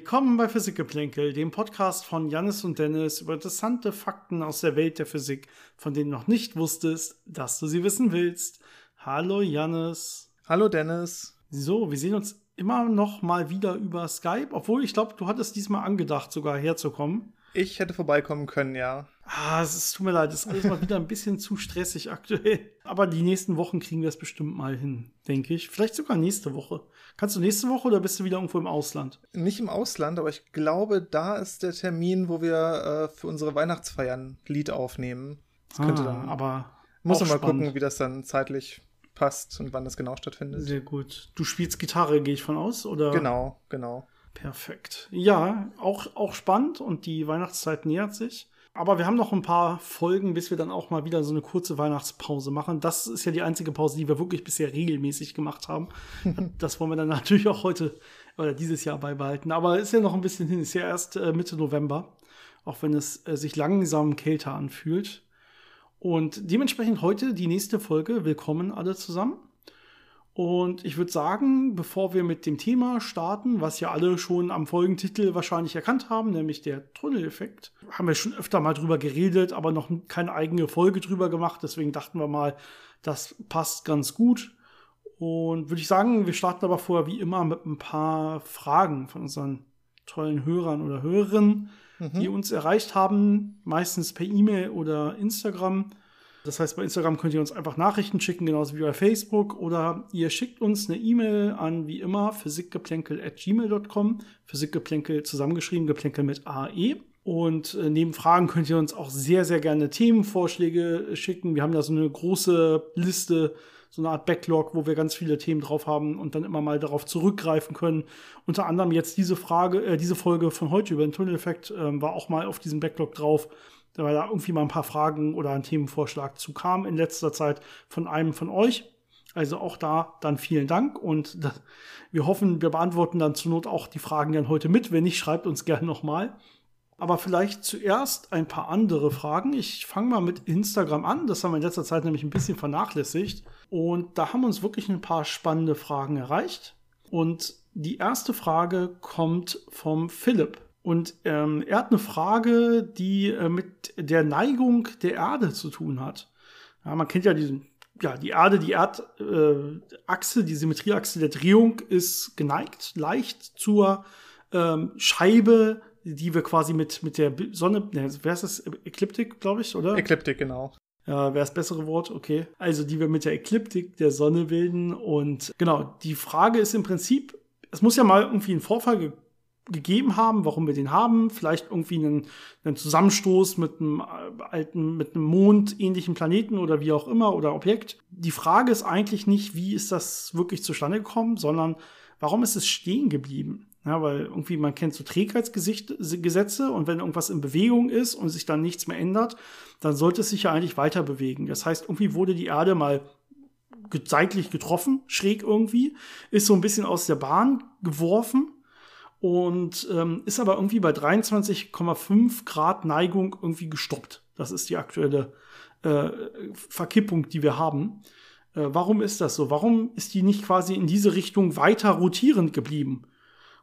Willkommen bei Physikgeplänkel, dem Podcast von Jannis und Dennis über interessante Fakten aus der Welt der Physik, von denen du noch nicht wusstest, dass du sie wissen willst. Hallo Jannis. Hallo Dennis. So, wir sehen uns immer noch mal wieder über Skype, obwohl ich glaube, du hattest diesmal angedacht, sogar herzukommen. Ich hätte vorbeikommen können, ja. Ah, es ist, tut mir leid, es ist alles mal wieder ein bisschen zu stressig aktuell. Aber die nächsten Wochen kriegen wir es bestimmt mal hin, denke ich. Vielleicht sogar nächste Woche. Kannst du nächste Woche oder bist du wieder irgendwo im Ausland? Nicht im Ausland, aber ich glaube, da ist der Termin, wo wir äh, für unsere Weihnachtsfeiern Lied aufnehmen. Das könnte ah, dann. Aber. Muss man mal spannend. gucken, wie das dann zeitlich passt und wann das genau stattfindet. Sehr gut. Du spielst Gitarre, gehe ich von aus, oder? Genau, genau. Perfekt. Ja, auch, auch spannend und die Weihnachtszeit nähert sich. Aber wir haben noch ein paar Folgen, bis wir dann auch mal wieder so eine kurze Weihnachtspause machen. Das ist ja die einzige Pause, die wir wirklich bisher regelmäßig gemacht haben. das wollen wir dann natürlich auch heute oder dieses Jahr beibehalten. Aber ist ja noch ein bisschen hin. Ist ja erst äh, Mitte November. Auch wenn es äh, sich langsam kälter anfühlt. Und dementsprechend heute die nächste Folge. Willkommen alle zusammen. Und ich würde sagen, bevor wir mit dem Thema starten, was ja alle schon am Folgentitel wahrscheinlich erkannt haben, nämlich der Tunneleffekt, haben wir schon öfter mal drüber geredet, aber noch keine eigene Folge drüber gemacht. Deswegen dachten wir mal, das passt ganz gut. Und würde ich sagen, wir starten aber vorher wie immer mit ein paar Fragen von unseren tollen Hörern oder Hörerinnen, mhm. die uns erreicht haben, meistens per E-Mail oder Instagram. Das heißt, bei Instagram könnt ihr uns einfach Nachrichten schicken, genauso wie bei Facebook. Oder ihr schickt uns eine E-Mail an, wie immer, physikgeplänkel.gmail.com. Physikgeplänkel zusammengeschrieben, Geplänkel mit AE. Und äh, neben Fragen könnt ihr uns auch sehr, sehr gerne Themenvorschläge schicken. Wir haben da so eine große Liste, so eine Art Backlog, wo wir ganz viele Themen drauf haben und dann immer mal darauf zurückgreifen können. Unter anderem jetzt diese Frage, äh, diese Folge von heute über den Tunneleffekt äh, war auch mal auf diesem Backlog drauf weil da irgendwie mal ein paar Fragen oder ein Themenvorschlag zu kam in letzter Zeit von einem von euch. Also auch da dann vielen Dank und wir hoffen, wir beantworten dann zur Not auch die Fragen dann heute mit. Wenn nicht, schreibt uns gerne nochmal. Aber vielleicht zuerst ein paar andere Fragen. Ich fange mal mit Instagram an. Das haben wir in letzter Zeit nämlich ein bisschen vernachlässigt. Und da haben uns wirklich ein paar spannende Fragen erreicht. Und die erste Frage kommt vom Philipp. Und ähm, er hat eine Frage, die äh, mit der Neigung der Erde zu tun hat. Ja, man kennt ja diesen, ja, die Erde, die Erdachse, äh, die Symmetrieachse der Drehung ist geneigt leicht zur ähm, Scheibe, die wir quasi mit, mit der Sonne, ne, wer ist das? Ekliptik, glaube ich, oder? Ekliptik, genau. Ja, wäre das bessere Wort, okay. Also die wir mit der Ekliptik der Sonne bilden. Und genau, die Frage ist im Prinzip, es muss ja mal irgendwie ein Vorfall gegeben haben, warum wir den haben. Vielleicht irgendwie einen, einen Zusammenstoß mit einem äh, alten, mit einem mondähnlichen Planeten oder wie auch immer oder Objekt. Die Frage ist eigentlich nicht, wie ist das wirklich zustande gekommen, sondern warum ist es stehen geblieben? Ja, weil irgendwie man kennt so Trägheitsgesetze und wenn irgendwas in Bewegung ist und sich dann nichts mehr ändert, dann sollte es sich ja eigentlich weiter bewegen. Das heißt, irgendwie wurde die Erde mal seitlich getroffen, schräg irgendwie, ist so ein bisschen aus der Bahn geworfen und ähm, ist aber irgendwie bei 23,5 Grad Neigung irgendwie gestoppt. Das ist die aktuelle äh, Verkippung, die wir haben. Äh, warum ist das so? Warum ist die nicht quasi in diese Richtung weiter rotierend geblieben?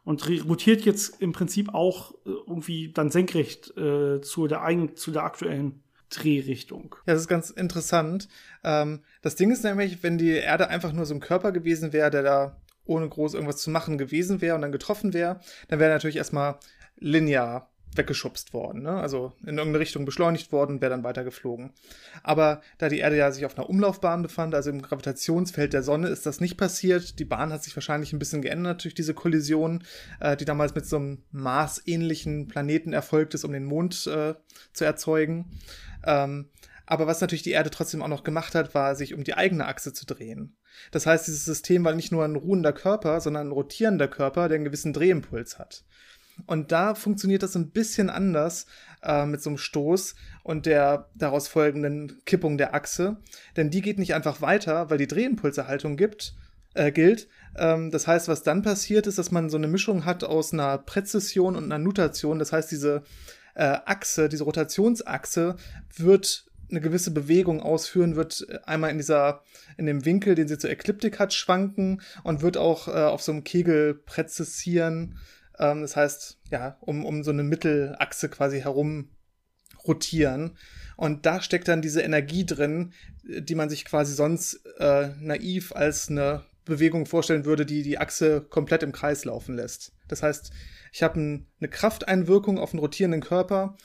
Und rotiert jetzt im Prinzip auch äh, irgendwie dann senkrecht äh, zu, der zu der aktuellen Drehrichtung. Ja, das ist ganz interessant. Ähm, das Ding ist nämlich, wenn die Erde einfach nur so ein Körper gewesen wäre, der da ohne groß irgendwas zu machen gewesen wäre und dann getroffen wäre, dann wäre natürlich erstmal linear weggeschubst worden, ne? also in irgendeine Richtung beschleunigt worden, wäre dann weitergeflogen. Aber da die Erde ja sich auf einer Umlaufbahn befand, also im Gravitationsfeld der Sonne, ist das nicht passiert. Die Bahn hat sich wahrscheinlich ein bisschen geändert durch diese Kollision, äh, die damals mit so einem Mars-ähnlichen Planeten erfolgt ist, um den Mond äh, zu erzeugen. Ähm, aber was natürlich die Erde trotzdem auch noch gemacht hat, war, sich um die eigene Achse zu drehen. Das heißt, dieses System war nicht nur ein ruhender Körper, sondern ein rotierender Körper, der einen gewissen Drehimpuls hat. Und da funktioniert das ein bisschen anders äh, mit so einem Stoß und der daraus folgenden Kippung der Achse. Denn die geht nicht einfach weiter, weil die Drehimpulserhaltung gibt, äh, gilt. Ähm, das heißt, was dann passiert, ist, dass man so eine Mischung hat aus einer Präzision und einer Nutation. Das heißt, diese äh, Achse, diese Rotationsachse wird eine gewisse Bewegung ausführen, wird äh, einmal in dieser, in dem Winkel, den sie zur Ekliptik hat, schwanken und wird auch äh, auf so einem Kegel präzisieren, Ähm, das heißt, ja, um, um so eine Mittelachse quasi herum rotieren. Und da steckt dann diese Energie drin, die man sich quasi sonst äh, naiv als eine Bewegung vorstellen würde, die die Achse komplett im Kreis laufen lässt. Das heißt, ich habe ein, eine Krafteinwirkung auf einen rotierenden Körper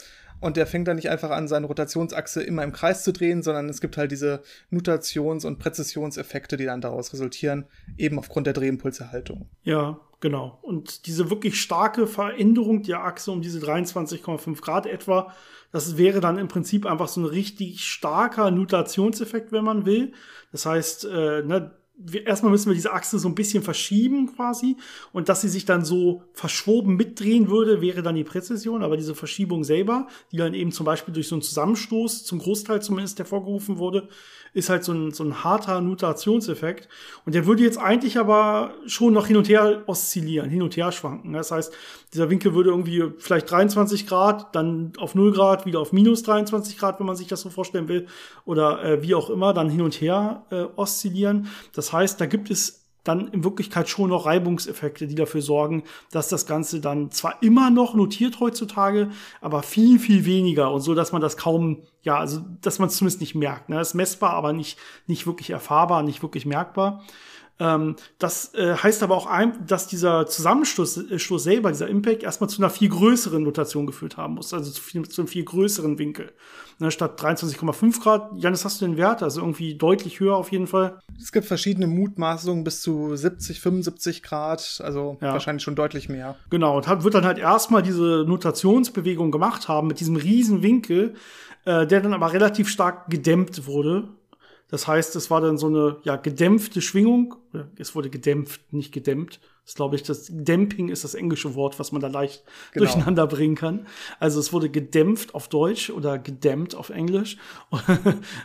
und der fängt dann nicht einfach an, seine Rotationsachse immer im Kreis zu drehen, sondern es gibt halt diese Nutations- und Präzisionseffekte, die dann daraus resultieren, eben aufgrund der Drehimpulserhaltung. Ja, genau. Und diese wirklich starke Veränderung der Achse um diese 23,5 Grad etwa, das wäre dann im Prinzip einfach so ein richtig starker Nutationseffekt, wenn man will. Das heißt, äh, ne, wir, erstmal müssen wir diese Achse so ein bisschen verschieben quasi und dass sie sich dann so verschoben mitdrehen würde, wäre dann die Präzision, aber diese Verschiebung selber, die dann eben zum Beispiel durch so einen Zusammenstoß zum Großteil zumindest hervorgerufen wurde, ist halt so ein, so ein harter Nutationseffekt. Und der würde jetzt eigentlich aber schon noch hin und her oszillieren, hin und her schwanken. Das heißt, dieser Winkel würde irgendwie vielleicht 23 Grad, dann auf 0 Grad, wieder auf minus 23 Grad, wenn man sich das so vorstellen will, oder äh, wie auch immer, dann hin und her äh, oszillieren. Das heißt, da gibt es dann in Wirklichkeit schon noch Reibungseffekte, die dafür sorgen, dass das Ganze dann zwar immer noch notiert heutzutage, aber viel, viel weniger und so, dass man das kaum, ja, also, dass man es zumindest nicht merkt. Ne? Das ist messbar, aber nicht, nicht wirklich erfahrbar, nicht wirklich merkbar. Ähm, das äh, heißt aber auch, ein, dass dieser Zusammenstoß äh, Stoß selber, dieser Impact, erstmal zu einer viel größeren Notation geführt haben muss, also zu, viel, zu einem viel größeren Winkel. Ne, statt 23,5 Grad, Janis, hast du den Wert? Also irgendwie deutlich höher auf jeden Fall. Es gibt verschiedene Mutmaßungen bis zu 70, 75 Grad, also ja. wahrscheinlich schon deutlich mehr. Genau, und hat, wird dann halt erstmal diese Notationsbewegung gemacht haben mit diesem riesen Winkel, äh, der dann aber relativ stark gedämmt wurde das heißt, es war dann so eine ja, gedämpfte Schwingung. Es wurde gedämpft, nicht gedämmt. Das glaube ich, das Damping ist das englische Wort, was man da leicht genau. durcheinander bringen kann. Also es wurde gedämpft auf Deutsch oder gedämmt auf Englisch,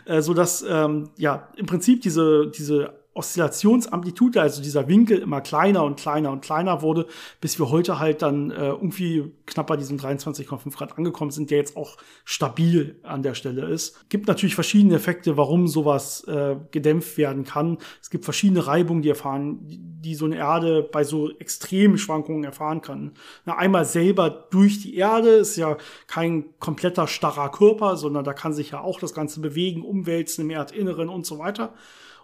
äh, so dass ähm, ja im Prinzip diese diese Oszillationsamplitude, also dieser Winkel immer kleiner und kleiner und kleiner wurde, bis wir heute halt dann äh, irgendwie knapp bei diesem 23,5 Grad angekommen sind, der jetzt auch stabil an der Stelle ist. Gibt natürlich verschiedene Effekte, warum sowas äh, gedämpft werden kann. Es gibt verschiedene Reibungen, die erfahren, die so eine Erde bei so extremen Schwankungen erfahren kann. Na, einmal selber durch die Erde ist ja kein kompletter starrer Körper, sondern da kann sich ja auch das Ganze bewegen, umwälzen im Erdinneren und so weiter.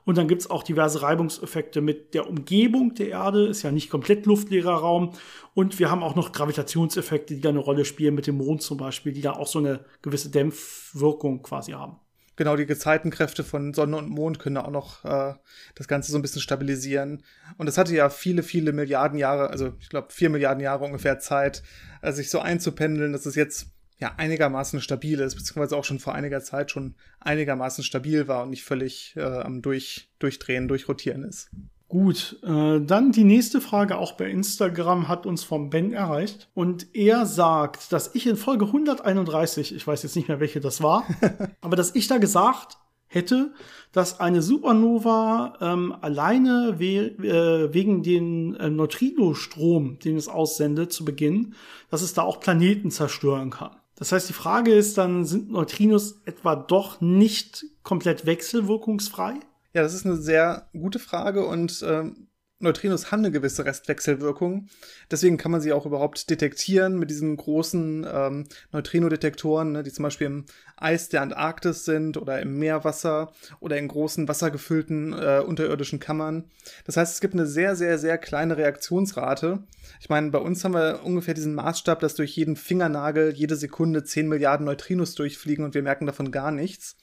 Und dann gibt's auch diverse Reibungseffekte mit der Umgebung der Erde, ist ja nicht komplett luftleerer Raum. Und wir haben auch noch Gravitationseffekte, die da eine Rolle spielen, mit dem Mond zum Beispiel, die da auch so eine gewisse Dämpfwirkung quasi haben. Genau, die Gezeitenkräfte von Sonne und Mond können auch noch äh, das Ganze so ein bisschen stabilisieren. Und es hatte ja viele, viele Milliarden Jahre, also ich glaube vier Milliarden Jahre ungefähr Zeit, äh, sich so einzupendeln, dass es jetzt ja einigermaßen stabil ist, beziehungsweise auch schon vor einiger Zeit schon einigermaßen stabil war und nicht völlig äh, am Durch, Durchdrehen, Durchrotieren ist. Gut, äh, dann die nächste Frage auch bei Instagram hat uns vom Ben erreicht und er sagt, dass ich in Folge 131, ich weiß jetzt nicht mehr welche das war, aber dass ich da gesagt hätte, dass eine Supernova ähm, alleine we äh, wegen den äh, Neutrino-Strom, den es aussendet zu Beginn, dass es da auch Planeten zerstören kann. Das heißt, die Frage ist dann, sind Neutrinos etwa doch nicht komplett wechselwirkungsfrei? Ja, das ist eine sehr gute Frage und ähm, Neutrinos haben eine gewisse Restwechselwirkung. Deswegen kann man sie auch überhaupt detektieren mit diesen großen ähm, Neutrino-Detektoren, ne, die zum Beispiel im Eis der Antarktis sind oder im Meerwasser oder in großen wassergefüllten äh, unterirdischen Kammern. Das heißt, es gibt eine sehr, sehr, sehr kleine Reaktionsrate. Ich meine, bei uns haben wir ungefähr diesen Maßstab, dass durch jeden Fingernagel jede Sekunde 10 Milliarden Neutrinos durchfliegen und wir merken davon gar nichts.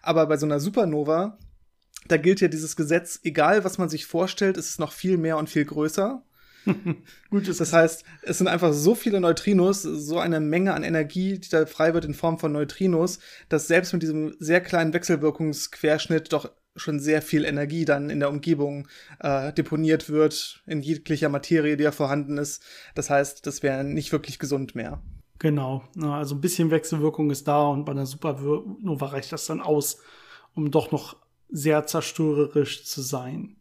Aber bei so einer Supernova da gilt ja dieses Gesetz, egal was man sich vorstellt, ist es noch viel mehr und viel größer. Gut, das heißt, es sind einfach so viele Neutrinos, so eine Menge an Energie, die da frei wird in Form von Neutrinos, dass selbst mit diesem sehr kleinen Wechselwirkungsquerschnitt doch schon sehr viel Energie dann in der Umgebung äh, deponiert wird, in jeglicher Materie, die ja vorhanden ist. Das heißt, das wäre nicht wirklich gesund mehr. Genau, also ein bisschen Wechselwirkung ist da und bei einer Supernova reicht das dann aus, um doch noch sehr zerstörerisch zu sein.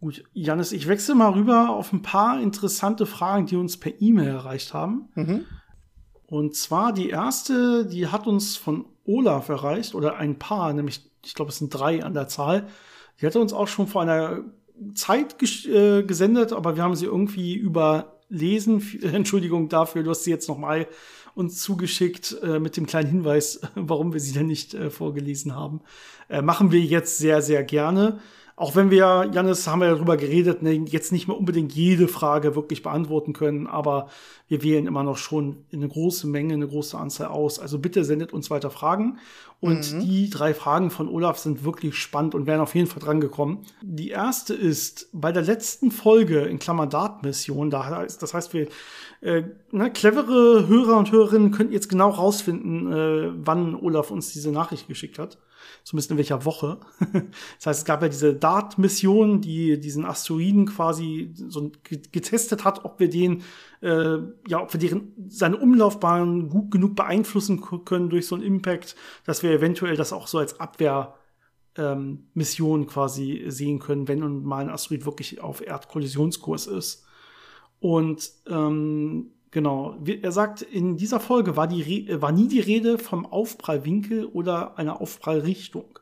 Gut, Janis, ich wechsle mal rüber auf ein paar interessante Fragen, die uns per E-Mail erreicht haben. Mhm. Und zwar die erste, die hat uns von Olaf erreicht, oder ein paar, nämlich, ich glaube, es sind drei an der Zahl. Die hatte uns auch schon vor einer Zeit ges äh, gesendet, aber wir haben sie irgendwie über lesen. Entschuldigung dafür, du hast sie jetzt nochmal uns zugeschickt äh, mit dem kleinen Hinweis, warum wir sie denn nicht äh, vorgelesen haben. Äh, machen wir jetzt sehr, sehr gerne. Auch wenn wir, Janis, haben wir ja darüber geredet, ne, jetzt nicht mehr unbedingt jede Frage wirklich beantworten können, aber wir wählen immer noch schon eine große Menge, eine große Anzahl aus. Also bitte sendet uns weiter Fragen. Und mhm. die drei Fragen von Olaf sind wirklich spannend und werden auf jeden Fall drangekommen. Die erste ist, bei der letzten Folge in Klammer Dart-Mission, da heißt, das heißt, wir, äh, ne, clevere Hörer und Hörerinnen könnten jetzt genau rausfinden, äh, wann Olaf uns diese Nachricht geschickt hat zumindest in welcher Woche. das heißt, es gab ja diese Dart-Mission, die diesen Asteroiden quasi so getestet hat, ob wir den, äh, ja, ob wir deren, seine Umlaufbahn gut genug beeinflussen können durch so einen Impact, dass wir eventuell das auch so als Abwehr ähm, Mission quasi sehen können, wenn und mal ein Asteroid wirklich auf Erdkollisionskurs ist. Und ähm, Genau. Er sagt, in dieser Folge war, die äh, war nie die Rede vom Aufprallwinkel oder einer Aufprallrichtung.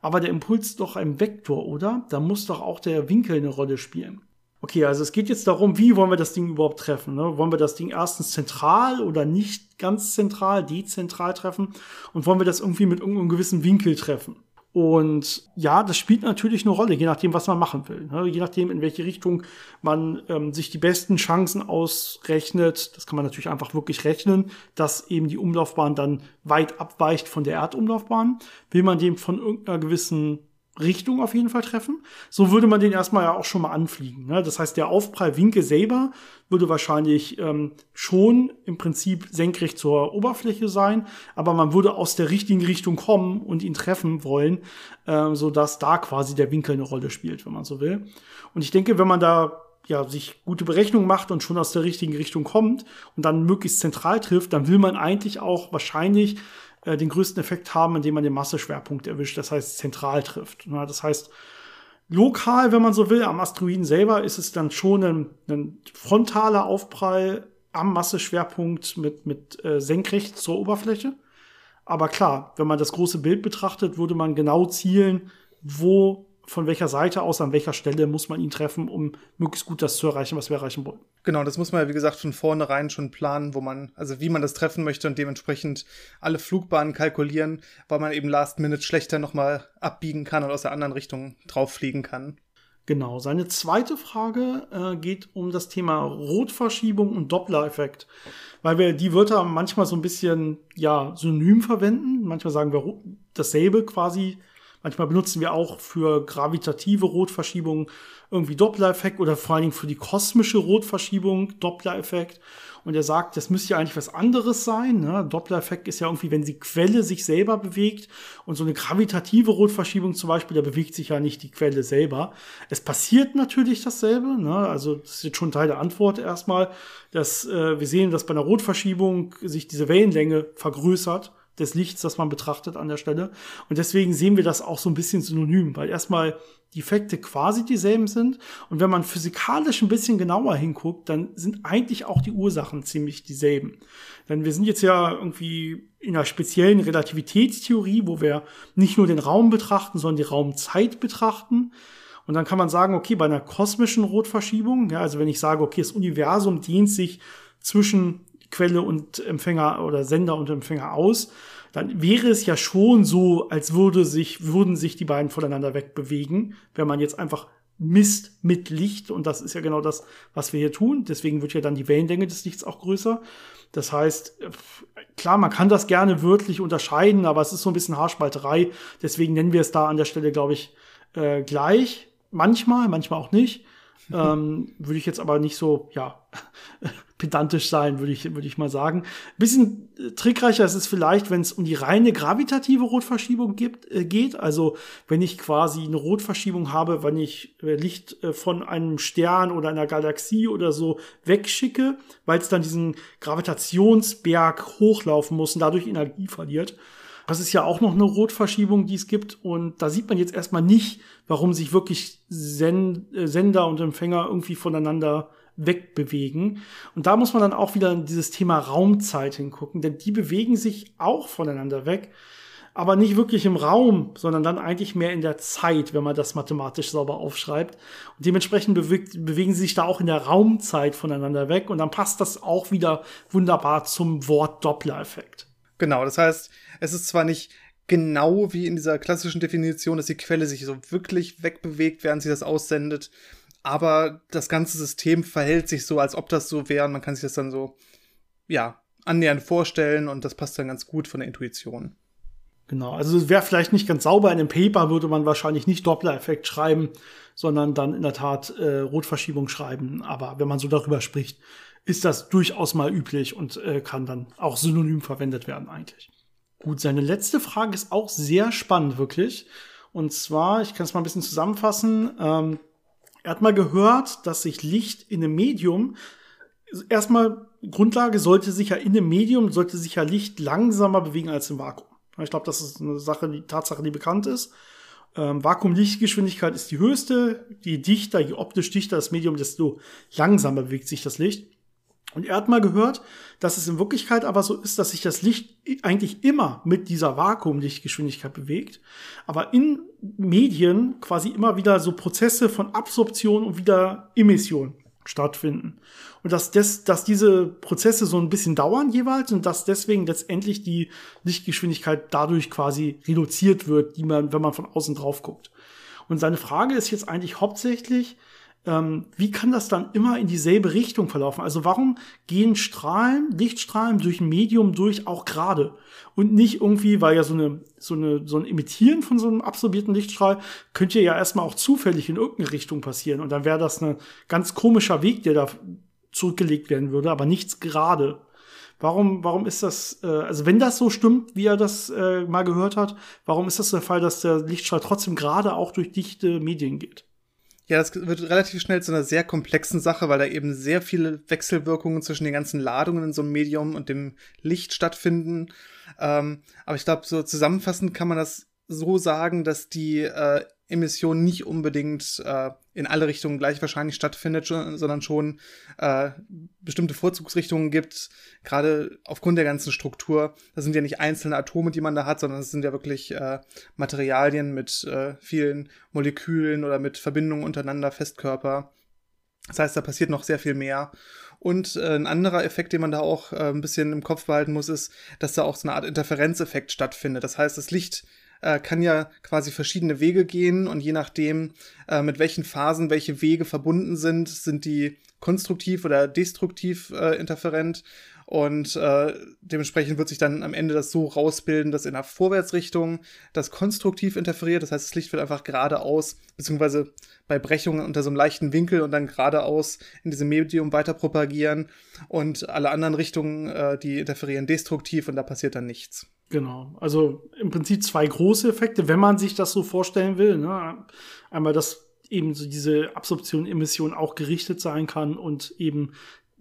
Aber der Impuls doch ein Vektor, oder? Da muss doch auch der Winkel eine Rolle spielen. Okay, also es geht jetzt darum, wie wollen wir das Ding überhaupt treffen? Ne? Wollen wir das Ding erstens zentral oder nicht ganz zentral, dezentral treffen? Und wollen wir das irgendwie mit irgendeinem gewissen Winkel treffen? Und ja, das spielt natürlich eine Rolle, je nachdem, was man machen will. Ne? Je nachdem, in welche Richtung man ähm, sich die besten Chancen ausrechnet. Das kann man natürlich einfach wirklich rechnen, dass eben die Umlaufbahn dann weit abweicht von der Erdumlaufbahn. Will man dem von irgendeiner gewissen Richtung auf jeden Fall treffen. So würde man den erstmal ja auch schon mal anfliegen. Ne? Das heißt, der Aufprallwinkel selber würde wahrscheinlich ähm, schon im Prinzip senkrecht zur Oberfläche sein, aber man würde aus der richtigen Richtung kommen und ihn treffen wollen, äh, so dass da quasi der Winkel eine Rolle spielt, wenn man so will. Und ich denke, wenn man da ja, sich gute Berechnungen macht und schon aus der richtigen Richtung kommt und dann möglichst zentral trifft, dann will man eigentlich auch wahrscheinlich äh, den größten Effekt haben, indem man den Masseschwerpunkt erwischt, das heißt zentral trifft. Ja, das heißt, lokal, wenn man so will, am Asteroiden selber ist es dann schon ein, ein frontaler Aufprall am Masseschwerpunkt mit, mit äh, senkrecht zur Oberfläche. Aber klar, wenn man das große Bild betrachtet, würde man genau zielen, wo von welcher Seite aus, an welcher Stelle muss man ihn treffen, um möglichst gut das zu erreichen, was wir erreichen wollen. Genau, das muss man ja, wie gesagt, von vornherein schon planen, wo man, also wie man das treffen möchte und dementsprechend alle Flugbahnen kalkulieren, weil man eben last minute schlechter nochmal abbiegen kann und aus der anderen Richtung drauffliegen kann. Genau, seine zweite Frage äh, geht um das Thema Rotverschiebung und Doppler-Effekt. Weil wir die Wörter manchmal so ein bisschen, ja, synonym verwenden. Manchmal sagen wir dasselbe quasi Manchmal benutzen wir auch für gravitative Rotverschiebung irgendwie Doppler-Effekt oder vor allen Dingen für die kosmische Rotverschiebung Doppler-Effekt. Und er sagt, das müsste ja eigentlich was anderes sein. Ne? Doppler-Effekt ist ja irgendwie, wenn die Quelle sich selber bewegt. Und so eine gravitative Rotverschiebung zum Beispiel, da bewegt sich ja nicht die Quelle selber. Es passiert natürlich dasselbe. Ne? Also das ist jetzt schon Teil der Antwort erstmal, dass äh, wir sehen, dass bei einer Rotverschiebung sich diese Wellenlänge vergrößert des Lichts, das man betrachtet an der Stelle. Und deswegen sehen wir das auch so ein bisschen synonym, weil erstmal die Effekte quasi dieselben sind. Und wenn man physikalisch ein bisschen genauer hinguckt, dann sind eigentlich auch die Ursachen ziemlich dieselben. Denn wir sind jetzt ja irgendwie in einer speziellen Relativitätstheorie, wo wir nicht nur den Raum betrachten, sondern die Raumzeit betrachten. Und dann kann man sagen, okay, bei einer kosmischen Rotverschiebung, ja, also wenn ich sage, okay, das Universum dehnt sich zwischen Quelle und Empfänger oder Sender und Empfänger aus, dann wäre es ja schon so, als würde sich, würden sich die beiden voneinander wegbewegen, wenn man jetzt einfach misst mit Licht und das ist ja genau das, was wir hier tun. Deswegen wird ja dann die Wellenlänge des Lichts auch größer. Das heißt, klar, man kann das gerne wörtlich unterscheiden, aber es ist so ein bisschen Haarspalterei. Deswegen nennen wir es da an der Stelle, glaube ich, äh, gleich. Manchmal, manchmal auch nicht. ähm, würde ich jetzt aber nicht so, ja, pedantisch sein, würde ich, würde ich mal sagen. bisschen äh, trickreicher ist es vielleicht, wenn es um die reine gravitative Rotverschiebung gibt, äh, geht. Also wenn ich quasi eine Rotverschiebung habe, wenn ich äh, Licht äh, von einem Stern oder einer Galaxie oder so wegschicke, weil es dann diesen Gravitationsberg hochlaufen muss und dadurch Energie verliert. Das ist ja auch noch eine Rotverschiebung, die es gibt. Und da sieht man jetzt erstmal nicht, warum sich wirklich Send äh, Sender und Empfänger irgendwie voneinander wegbewegen. Und da muss man dann auch wieder in dieses Thema Raumzeit hingucken, denn die bewegen sich auch voneinander weg. aber nicht wirklich im Raum, sondern dann eigentlich mehr in der Zeit, wenn man das mathematisch sauber aufschreibt. Und dementsprechend bewegt, bewegen sie sich da auch in der Raumzeit voneinander weg und dann passt das auch wieder wunderbar zum Wort Doppler-Effekt. Genau, das heißt, es ist zwar nicht genau wie in dieser klassischen Definition, dass die Quelle sich so wirklich wegbewegt, während sie das aussendet, aber das ganze System verhält sich so, als ob das so wäre. Man kann sich das dann so, ja, annähernd vorstellen und das passt dann ganz gut von der Intuition. Genau, also es wäre vielleicht nicht ganz sauber. In einem Paper würde man wahrscheinlich nicht Doppler-Effekt schreiben, sondern dann in der Tat äh, Rotverschiebung schreiben. Aber wenn man so darüber spricht, ist das durchaus mal üblich und äh, kann dann auch synonym verwendet werden eigentlich. Gut, seine letzte Frage ist auch sehr spannend, wirklich. Und zwar, ich kann es mal ein bisschen zusammenfassen. Ähm, er hat mal gehört, dass sich Licht in einem Medium erstmal Grundlage sollte sich ja in einem Medium sollte sich ja Licht langsamer bewegen als im Vakuum. Ich glaube, das ist eine Sache, die Tatsache, die bekannt ist. Ähm, Vakuum-Lichtgeschwindigkeit ist die höchste. Je dichter, je optisch dichter das Medium, desto langsamer bewegt sich das Licht. Und er hat mal gehört, dass es in Wirklichkeit aber so ist, dass sich das Licht eigentlich immer mit dieser Vakuumlichtgeschwindigkeit bewegt, aber in Medien quasi immer wieder so Prozesse von Absorption und wieder Emission stattfinden. Und dass, des, dass diese Prozesse so ein bisschen dauern jeweils und dass deswegen letztendlich die Lichtgeschwindigkeit dadurch quasi reduziert wird, die man, wenn man von außen drauf guckt. Und seine Frage ist jetzt eigentlich hauptsächlich, ähm, wie kann das dann immer in dieselbe Richtung verlaufen? Also warum gehen Strahlen, Lichtstrahlen durch ein Medium durch auch gerade? Und nicht irgendwie, weil ja so eine, so eine, so ein Emittieren von so einem absorbierten Lichtstrahl könnte ja erstmal auch zufällig in irgendeine Richtung passieren. Und dann wäre das ein ganz komischer Weg, der da zurückgelegt werden würde, aber nichts gerade. Warum, warum ist das, äh, also wenn das so stimmt, wie er das äh, mal gehört hat, warum ist das der Fall, dass der Lichtstrahl trotzdem gerade auch durch dichte Medien geht? Ja, das wird relativ schnell zu einer sehr komplexen Sache, weil da eben sehr viele Wechselwirkungen zwischen den ganzen Ladungen in so einem Medium und dem Licht stattfinden. Ähm, aber ich glaube, so zusammenfassend kann man das so sagen, dass die äh, Emission nicht unbedingt äh, in alle Richtungen gleich wahrscheinlich stattfindet, sondern schon äh, bestimmte Vorzugsrichtungen gibt, gerade aufgrund der ganzen Struktur. Das sind ja nicht einzelne Atome, die man da hat, sondern es sind ja wirklich äh, Materialien mit äh, vielen Molekülen oder mit Verbindungen untereinander, Festkörper. Das heißt, da passiert noch sehr viel mehr. Und äh, ein anderer Effekt, den man da auch äh, ein bisschen im Kopf behalten muss, ist, dass da auch so eine Art Interferenzeffekt stattfindet. Das heißt, das Licht äh, kann ja quasi verschiedene Wege gehen und je nachdem, äh, mit welchen Phasen welche Wege verbunden sind, sind die konstruktiv oder destruktiv äh, interferent. Und äh, dementsprechend wird sich dann am Ende das so rausbilden, dass in der Vorwärtsrichtung das konstruktiv interferiert. Das heißt, das Licht wird einfach geradeaus, beziehungsweise bei Brechungen unter so einem leichten Winkel und dann geradeaus in diesem Medium weiter propagieren. Und alle anderen Richtungen, äh, die interferieren destruktiv und da passiert dann nichts. Genau. Also im Prinzip zwei große Effekte, wenn man sich das so vorstellen will. Ne? Einmal, dass eben so diese Absorption, Emission auch gerichtet sein kann und eben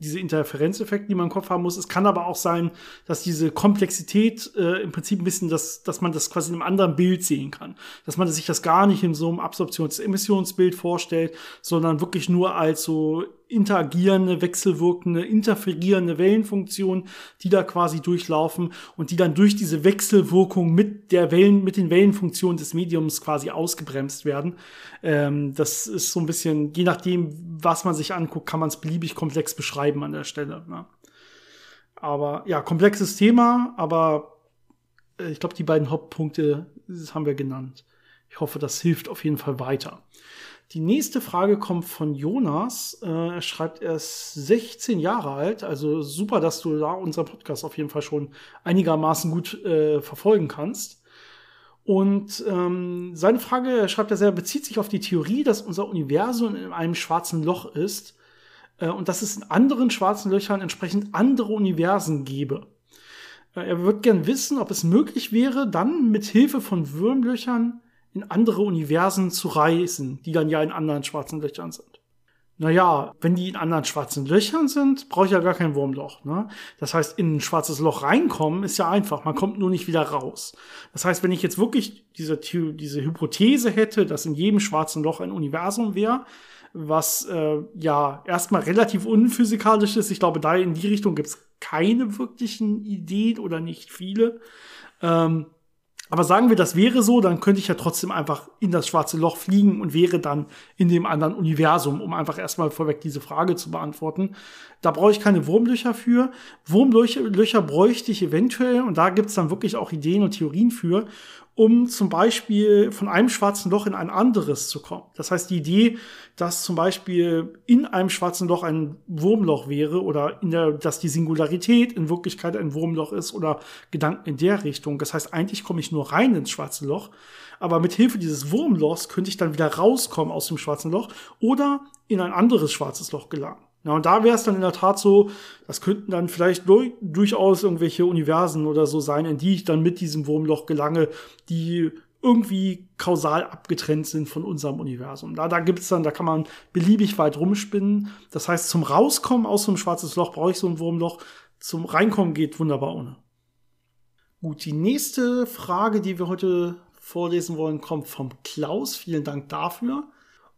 diese Interferenzeffekte, die man im Kopf haben muss. Es kann aber auch sein, dass diese Komplexität äh, im Prinzip ein bisschen, dass, dass man das quasi in einem anderen Bild sehen kann. Dass man sich das gar nicht in so einem Absorptions-Emissionsbild vorstellt, sondern wirklich nur als so interagierende, wechselwirkende, interferierende Wellenfunktionen, die da quasi durchlaufen und die dann durch diese Wechselwirkung mit der Wellen, mit den Wellenfunktionen des Mediums quasi ausgebremst werden. Ähm, das ist so ein bisschen, je nachdem, was man sich anguckt, kann man es beliebig komplex beschreiben an der Stelle. Ne? Aber ja, komplexes Thema, aber äh, ich glaube, die beiden Hauptpunkte haben wir genannt. Ich hoffe, das hilft auf jeden Fall weiter. Die nächste Frage kommt von Jonas. Äh, er schreibt, er ist 16 Jahre alt. Also super, dass du da unseren Podcast auf jeden Fall schon einigermaßen gut äh, verfolgen kannst. Und ähm, seine Frage, er schreibt er sehr, bezieht sich auf die Theorie, dass unser Universum in einem schwarzen Loch ist äh, und dass es in anderen schwarzen Löchern entsprechend andere Universen gäbe. Äh, er wird gern wissen, ob es möglich wäre, dann mit Hilfe von Würmlöchern in andere Universen zu reisen, die dann ja in anderen schwarzen Löchern sind. Naja, wenn die in anderen schwarzen Löchern sind, brauche ich ja gar kein Wurmloch. Ne? Das heißt, in ein schwarzes Loch reinkommen ist ja einfach. Man kommt nur nicht wieder raus. Das heißt, wenn ich jetzt wirklich diese, diese Hypothese hätte, dass in jedem schwarzen Loch ein Universum wäre, was äh, ja erstmal relativ unphysikalisch ist, ich glaube, da in die Richtung gibt es keine wirklichen Ideen oder nicht viele. Ähm, Aber sagen wir, das wäre so, dann könnte ich ja trotzdem einfach in das schwarze Loch fliegen und wäre dann in dem anderen Universum, um einfach erstmal vorweg diese Frage zu beantworten. Da brauche ich keine Wurmlöcher für. Wurmlöcher Löcher bräuchte ich eventuell, und da gibt's dann wirklich auch Ideen und Theorien für, um zum Beispiel von einem schwarzen Loch in ein anderes zu kommen. Das heißt, die Idee, dass zum Beispiel in einem schwarzen Loch ein Wurmloch wäre oder in der, dass die Singularität in Wirklichkeit ein Wurmloch ist oder Gedanken in der Richtung. Das heißt, eigentlich komme ich nur rein ins schwarze Loch, aber mit Hilfe dieses Wurmlochs könnte ich dann wieder rauskommen aus dem schwarzen Loch oder in ein anderes schwarzes Loch gelangen. Ja, und da wäre es dann in der Tat so, das könnten dann vielleicht durch, durchaus irgendwelche Universen oder so sein, in die ich dann mit diesem Wurmloch gelange, die irgendwie kausal abgetrennt sind von unserem Universum. Da, da gibt's dann, da kann man beliebig weit rumspinnen. Das heißt, zum Rauskommen aus so einem schwarzes Loch brauche ich so ein Wurmloch. Zum Reinkommen geht wunderbar ohne. Gut, die nächste Frage, die wir heute vorlesen wollen, kommt vom Klaus. Vielen Dank dafür.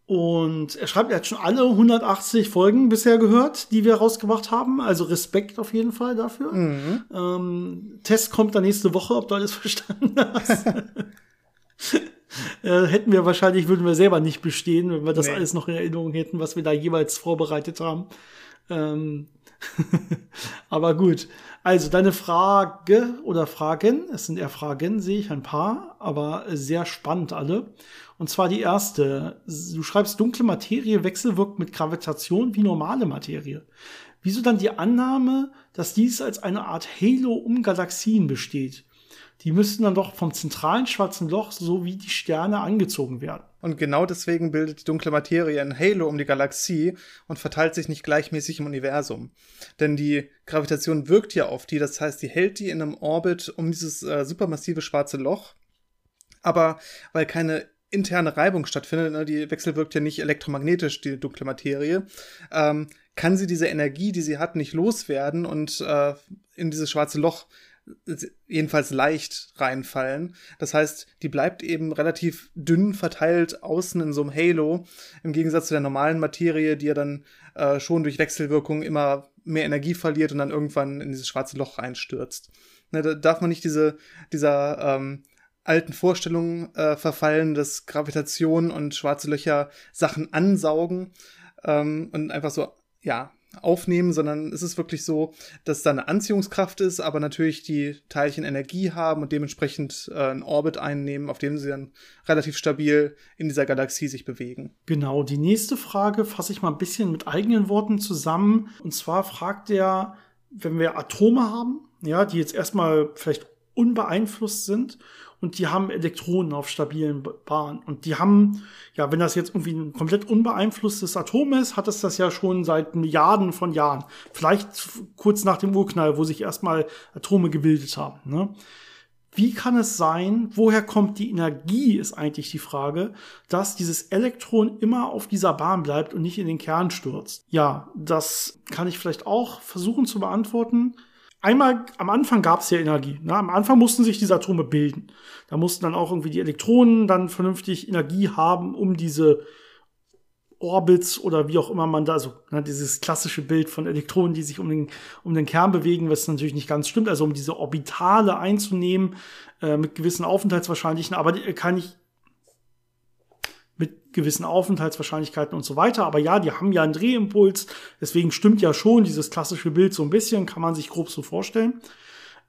Und er schreibt, er hat schon alle 180 Folgen bisher gehört, die wir rausgebracht haben. Also Respekt auf jeden Fall dafür. Mhm. Ähm, Test kommt dann nächste Woche, ob du alles verstanden hast. äh, hätten wir wahrscheinlich, würden wir selber nicht bestehen, wenn wir das nee. alles noch in Erinnerung hätten, was wir da jeweils vorbereitet haben. Ähm, aber gut. Also deine Frage oder Fragen, es sind eher Fragen, sehe ich ein paar, aber sehr spannend alle. Und zwar die erste. Du schreibst, dunkle Materie wechselwirkt mit Gravitation wie normale Materie. Wieso dann die Annahme, dass dies als eine Art Halo um Galaxien besteht? Die müssten dann doch vom zentralen schwarzen Loch sowie die Sterne angezogen werden. Und genau deswegen bildet die dunkle Materie ein Halo um die Galaxie und verteilt sich nicht gleichmäßig im Universum. Denn die Gravitation wirkt ja auf die, das heißt, die hält die in einem Orbit um dieses äh, supermassive schwarze Loch. Aber weil keine interne Reibung stattfindet, ne, die wechselwirkt ja nicht elektromagnetisch, die dunkle Materie, ähm, kann sie diese Energie, die sie hat, nicht loswerden und äh, in dieses schwarze Loch äh, jedenfalls leicht reinfallen. Das heißt, die bleibt eben relativ dünn verteilt außen in so einem Halo, im Gegensatz zu der normalen Materie, die ja dann äh, schon durch Wechselwirkung immer mehr Energie verliert und dann irgendwann in dieses schwarze Loch reinstürzt. Ne, da darf man nicht diese, dieser ähm, alten Vorstellungen äh, verfallen, dass Gravitation und schwarze Löcher Sachen ansaugen ähm, und einfach so, ja, aufnehmen, sondern es ist wirklich so, dass da eine Anziehungskraft ist, aber natürlich die Teilchen Energie haben und dementsprechend äh, einen Orbit einnehmen, auf dem sie dann relativ stabil in dieser Galaxie sich bewegen. Genau, die nächste Frage fasse ich mal ein bisschen mit eigenen Worten zusammen. Und zwar fragt er, wenn wir Atome haben, ja, die jetzt erstmal vielleicht unbeeinflusst sind und die haben Elektronen auf stabilen Bahnen. Und die haben, ja, wenn das jetzt irgendwie ein komplett unbeeinflusstes Atom ist, hat es das ja schon seit Milliarden von Jahren. Vielleicht kurz nach dem Urknall, wo sich erstmal Atome gebildet haben. Ne? Wie kann es sein, woher kommt die Energie, ist eigentlich die Frage, dass dieses Elektron immer auf dieser Bahn bleibt und nicht in den Kern stürzt? Ja, das kann ich vielleicht auch versuchen zu beantworten einmal am Anfang gab es ja Energie. Ne? Am Anfang mussten sich diese Atome bilden. Da mussten dann auch irgendwie die Elektronen dann vernünftig Energie haben, um diese Orbits oder wie auch immer man da, also ne, dieses klassische Bild von Elektronen, die sich um den, um den Kern bewegen, was natürlich nicht ganz stimmt, also um diese Orbitale einzunehmen äh, mit gewissen Aufenthaltswahrscheinlichen, aber die kann ich mit gewissen Aufenthaltswahrscheinlichkeiten und so weiter. Aber ja, die haben ja einen Drehimpuls. Deswegen stimmt ja schon dieses klassische Bild so ein bisschen, kann man sich grob so vorstellen.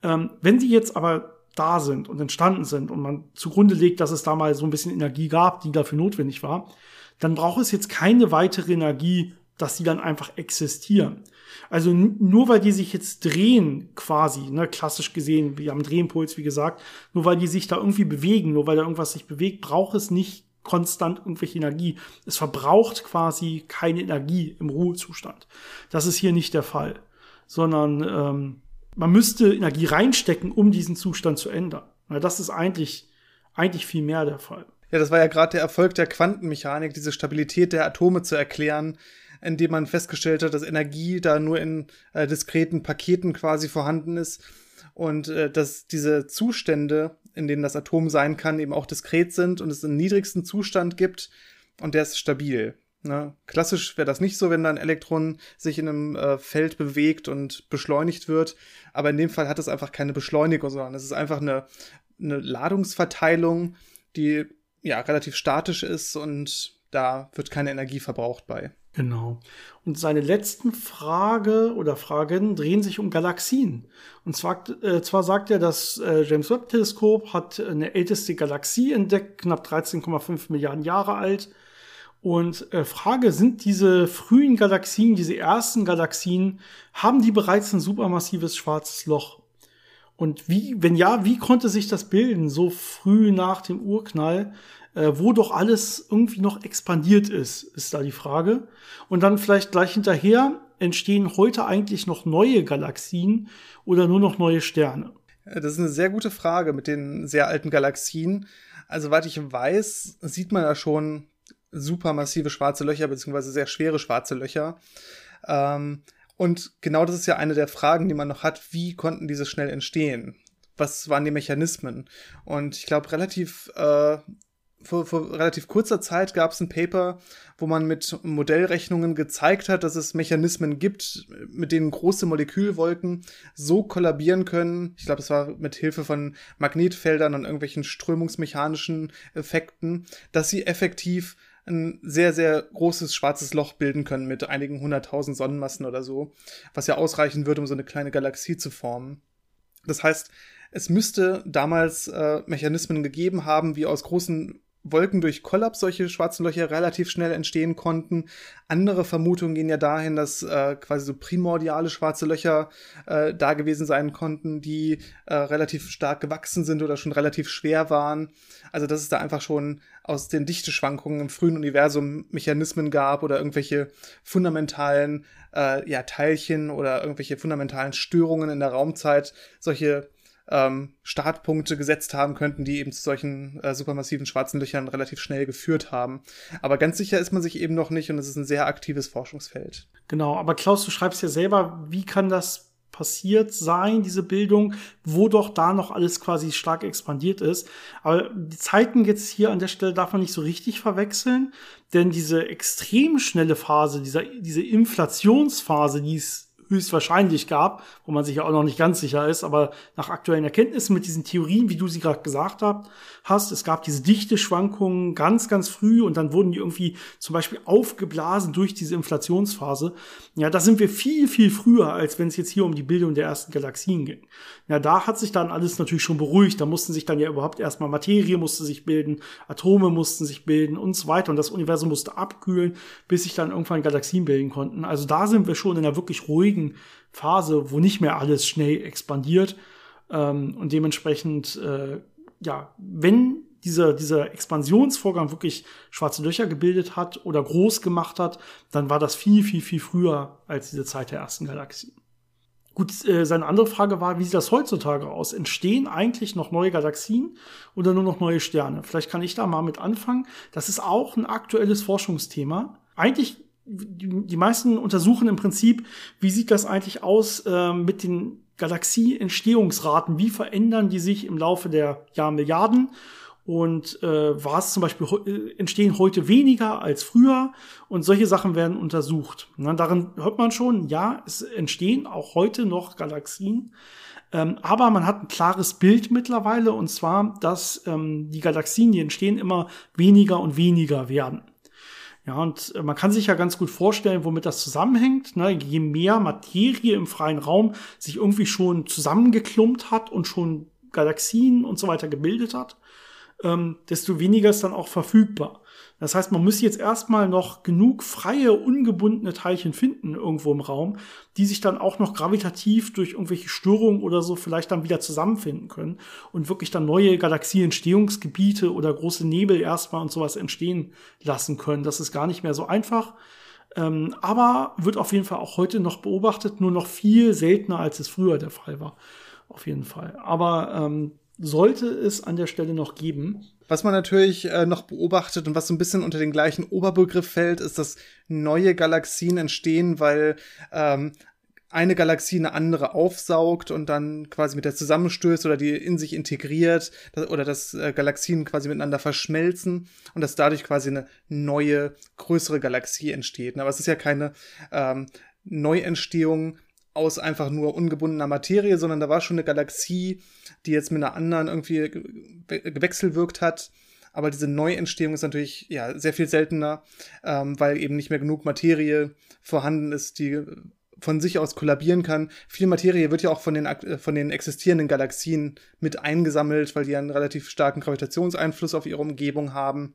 Ähm, wenn sie jetzt aber da sind und entstanden sind und man zugrunde legt, dass es da mal so ein bisschen Energie gab, die dafür notwendig war, dann braucht es jetzt keine weitere Energie, dass die dann einfach existieren. Also nur weil die sich jetzt drehen, quasi, ne, klassisch gesehen, wir haben Drehimpuls, wie gesagt, nur weil die sich da irgendwie bewegen, nur weil da irgendwas sich bewegt, braucht es nicht konstant irgendwelche Energie. Es verbraucht quasi keine Energie im Ruhezustand. Das ist hier nicht der Fall, sondern ähm, man müsste Energie reinstecken, um diesen Zustand zu ändern. Ja, das ist eigentlich, eigentlich viel mehr der Fall. Ja, das war ja gerade der Erfolg der Quantenmechanik, diese Stabilität der Atome zu erklären, indem man festgestellt hat, dass Energie da nur in äh, diskreten Paketen quasi vorhanden ist und äh, dass diese Zustände in denen das Atom sein kann, eben auch diskret sind und es einen niedrigsten Zustand gibt und der ist stabil. Ne? Klassisch wäre das nicht so, wenn dann ein Elektron sich in einem äh, Feld bewegt und beschleunigt wird. Aber in dem Fall hat es einfach keine Beschleunigung, sondern es ist einfach eine eine Ladungsverteilung, die ja relativ statisch ist und da wird keine Energie verbraucht bei. Genau. Und seine letzten Frage oder Fragen drehen sich um Galaxien. Und zwar, äh, zwar sagt er, das äh, James Webb Teleskop hat eine älteste Galaxie entdeckt, knapp 13,5 Milliarden Jahre alt. Und äh, Frage, sind diese frühen Galaxien, diese ersten Galaxien, haben die bereits ein supermassives schwarzes Loch? Und wie, wenn ja, wie konnte sich das bilden, so früh nach dem Urknall? äh, wo doch alles irgendwie noch expandiert ist, ist da die Frage. Und dann vielleicht gleich hinterher, entstehen heute eigentlich noch neue Galaxien oder nur noch neue Sterne? Das ist eine sehr gute Frage mit den sehr alten Galaxien. Also, soweit ich weiß, sieht man da schon supermassive schwarze Löcher, beziehungsweise sehr schwere schwarze Löcher. Ähm, und genau das ist ja eine der Fragen, die man noch hat. Wie konnten diese schnell entstehen? Was waren die Mechanismen? Und ich glaube, relativ äh, vor, vor relativ kurzer Zeit gab es ein Paper, wo man mit Modellrechnungen gezeigt hat, dass es Mechanismen gibt, mit denen große Molekülwolken so kollabieren können. Ich glaube, es war mit Hilfe von Magnetfeldern und irgendwelchen strömungsmechanischen Effekten, dass sie effektiv ein sehr, sehr großes schwarzes Loch bilden können mit einigen hunderttausend Sonnenmassen oder so, was ja ausreichen würde, um so eine kleine Galaxie zu formen. Das heißt, es müsste damals äh, Mechanismen gegeben haben, wie aus großen Wolken durch Kollaps solche schwarzen Löcher relativ schnell entstehen konnten. Andere Vermutungen gehen ja dahin, dass äh, quasi so primordiale schwarze Löcher äh, da gewesen sein konnten, die äh, relativ stark gewachsen sind oder schon relativ schwer waren. Also dass es da einfach schon aus den Dichteschwankungen im frühen Universum Mechanismen gab oder irgendwelche fundamentalen äh, ja, Teilchen oder irgendwelche fundamentalen Störungen in der Raumzeit solche ähm, Startpunkte gesetzt haben könnten, die eben zu solchen äh, supermassiven schwarzen Löchern relativ schnell geführt haben. Aber ganz sicher ist man sich eben noch nicht und es ist ein sehr aktives Forschungsfeld. Genau, aber Klaus, du schreibst ja selber, wie kann das passiert sein, diese Bildung, wo doch da noch alles quasi stark expandiert ist. Aber die Zeiten jetzt hier an der Stelle darf man nicht so richtig verwechseln, denn diese extrem schnelle Phase, dieser, diese Inflationsphase, die es höchstwahrscheinlich gab, wo man sich ja auch noch nicht ganz sicher ist, aber nach aktuellen Erkenntnissen mit diesen Theorien, wie du sie gerade gesagt hast, es gab diese Dichteschwankungen ganz, ganz früh und dann wurden die irgendwie zum Beispiel aufgeblasen durch diese Inflationsphase. Ja, da sind wir viel, viel früher, als wenn es jetzt hier um die Bildung der ersten Galaxien ging. Ja, da hat sich dann alles natürlich schon beruhigt. Da mussten sich dann ja überhaupt erstmal Materie musste sich bilden, Atome mussten sich bilden und so weiter und das Universum musste abkühlen, bis sich dann irgendwann Galaxien bilden konnten. Also da sind wir schon in einer wirklich ruhigen ruhigen Phase, wo nicht mehr alles schnell expandiert. Ähm, und dementsprechend, äh, ja, wenn dieser, dieser Expansionsvorgang wirklich schwarze Löcher gebildet hat oder groß gemacht hat, dann war das viel, viel, viel früher als diese Zeit der ersten Galaxien. Gut, äh, seine andere Frage war, wie sieht das heutzutage aus? Entstehen eigentlich noch neue Galaxien oder nur noch neue Sterne? Vielleicht kann ich da mal mit anfangen. Das ist auch ein aktuelles Forschungsthema. Eigentlich die, die meisten untersuchen im Prinzip, wie sieht das eigentlich aus äh, mit den Galaxieentstehungsraten? Wie verändern die sich im Laufe der Jahrmilliarden? Und äh, war es zum Beispiel äh, entstehen heute weniger als früher und solche Sachen werden untersucht. Na, darin hört man schon, ja, es entstehen auch heute noch Galaxien, ähm, aber man hat ein klares Bild mittlerweile und zwar, dass ähm, die Galaxien, die entstehen, immer weniger und weniger werden. Ja, und äh, man kann sich ja ganz gut vorstellen, womit das zusammenhängt. Ne? Je mehr Materie im freien Raum sich irgendwie schon zusammengeklumpt hat und schon Galaxien und so weiter gebildet hat, ähm, desto weniger ist dann auch verfügbar. Das heißt, man muss jetzt erstmal noch genug freie, ungebundene Teilchen finden irgendwo im Raum, die sich dann auch noch gravitativ durch irgendwelche Störungen oder so vielleicht dann wieder zusammenfinden können und wirklich dann neue Galaxieentstehungsgebiete oder große Nebel erstmal und sowas entstehen lassen können. Das ist gar nicht mehr so einfach. Ähm, aber wird auf jeden Fall auch heute noch beobachtet, nur noch viel seltener, als es früher der Fall war. Auf jeden Fall. Aber ähm, sollte es an der Stelle noch geben. Was man natürlich äh, noch beobachtet und was so ein bisschen unter den gleichen Oberbegriff fällt, ist, dass neue Galaxien entstehen, weil ähm, eine Galaxie eine andere aufsaugt und dann quasi mit der zusammenstößt oder die in sich integriert oder dass äh, Galaxien quasi miteinander verschmelzen und dass dadurch quasi eine neue, größere Galaxie entsteht. Aber es ist ja keine ähm, Neuentstehung aus einfach nur ungebundener Materie, sondern da war schon eine Galaxie, die jetzt mit einer anderen irgendwie gewechselwirkt hat. Aber diese Neuentstehung ist natürlich ja sehr viel seltener, ähm, weil eben nicht mehr genug Materie vorhanden ist, die von sich aus kollabieren kann. Viel Materie wird ja auch von den, von den existierenden Galaxien mit eingesammelt, weil die einen relativ starken Gravitationseinfluss auf ihre Umgebung haben.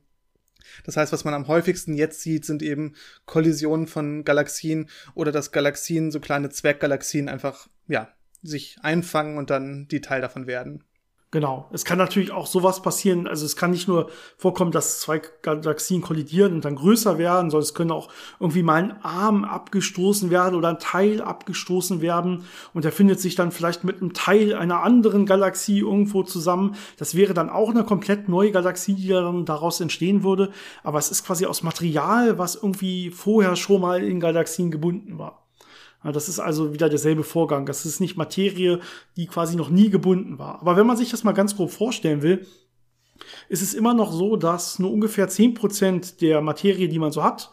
Das heißt, was man am häufigsten jetzt sieht, sind eben Kollisionen von Galaxien oder dass Galaxien, so kleine Zwerggalaxien einfach, ja, sich einfangen und dann die Teil davon werden. Genau. Es kann natürlich auch sowas passieren. Also es kann nicht nur vorkommen, dass zwei Galaxien kollidieren und dann größer werden, sondern es können auch irgendwie mal ein Arm abgestoßen werden oder ein Teil abgestoßen werden und der findet sich dann vielleicht mit einem Teil einer anderen Galaxie irgendwo zusammen. Das wäre dann auch eine komplett neue Galaxie, die dann daraus entstehen würde. Aber es ist quasi aus Material, was irgendwie vorher schon mal in Galaxien gebunden war. Das ist also wieder derselbe Vorgang. Das ist nicht Materie, die quasi noch nie gebunden war. Aber wenn man sich das mal ganz grob vorstellen will, ist es immer noch so, dass nur ungefähr zehn Prozent der Materie, die man so hat,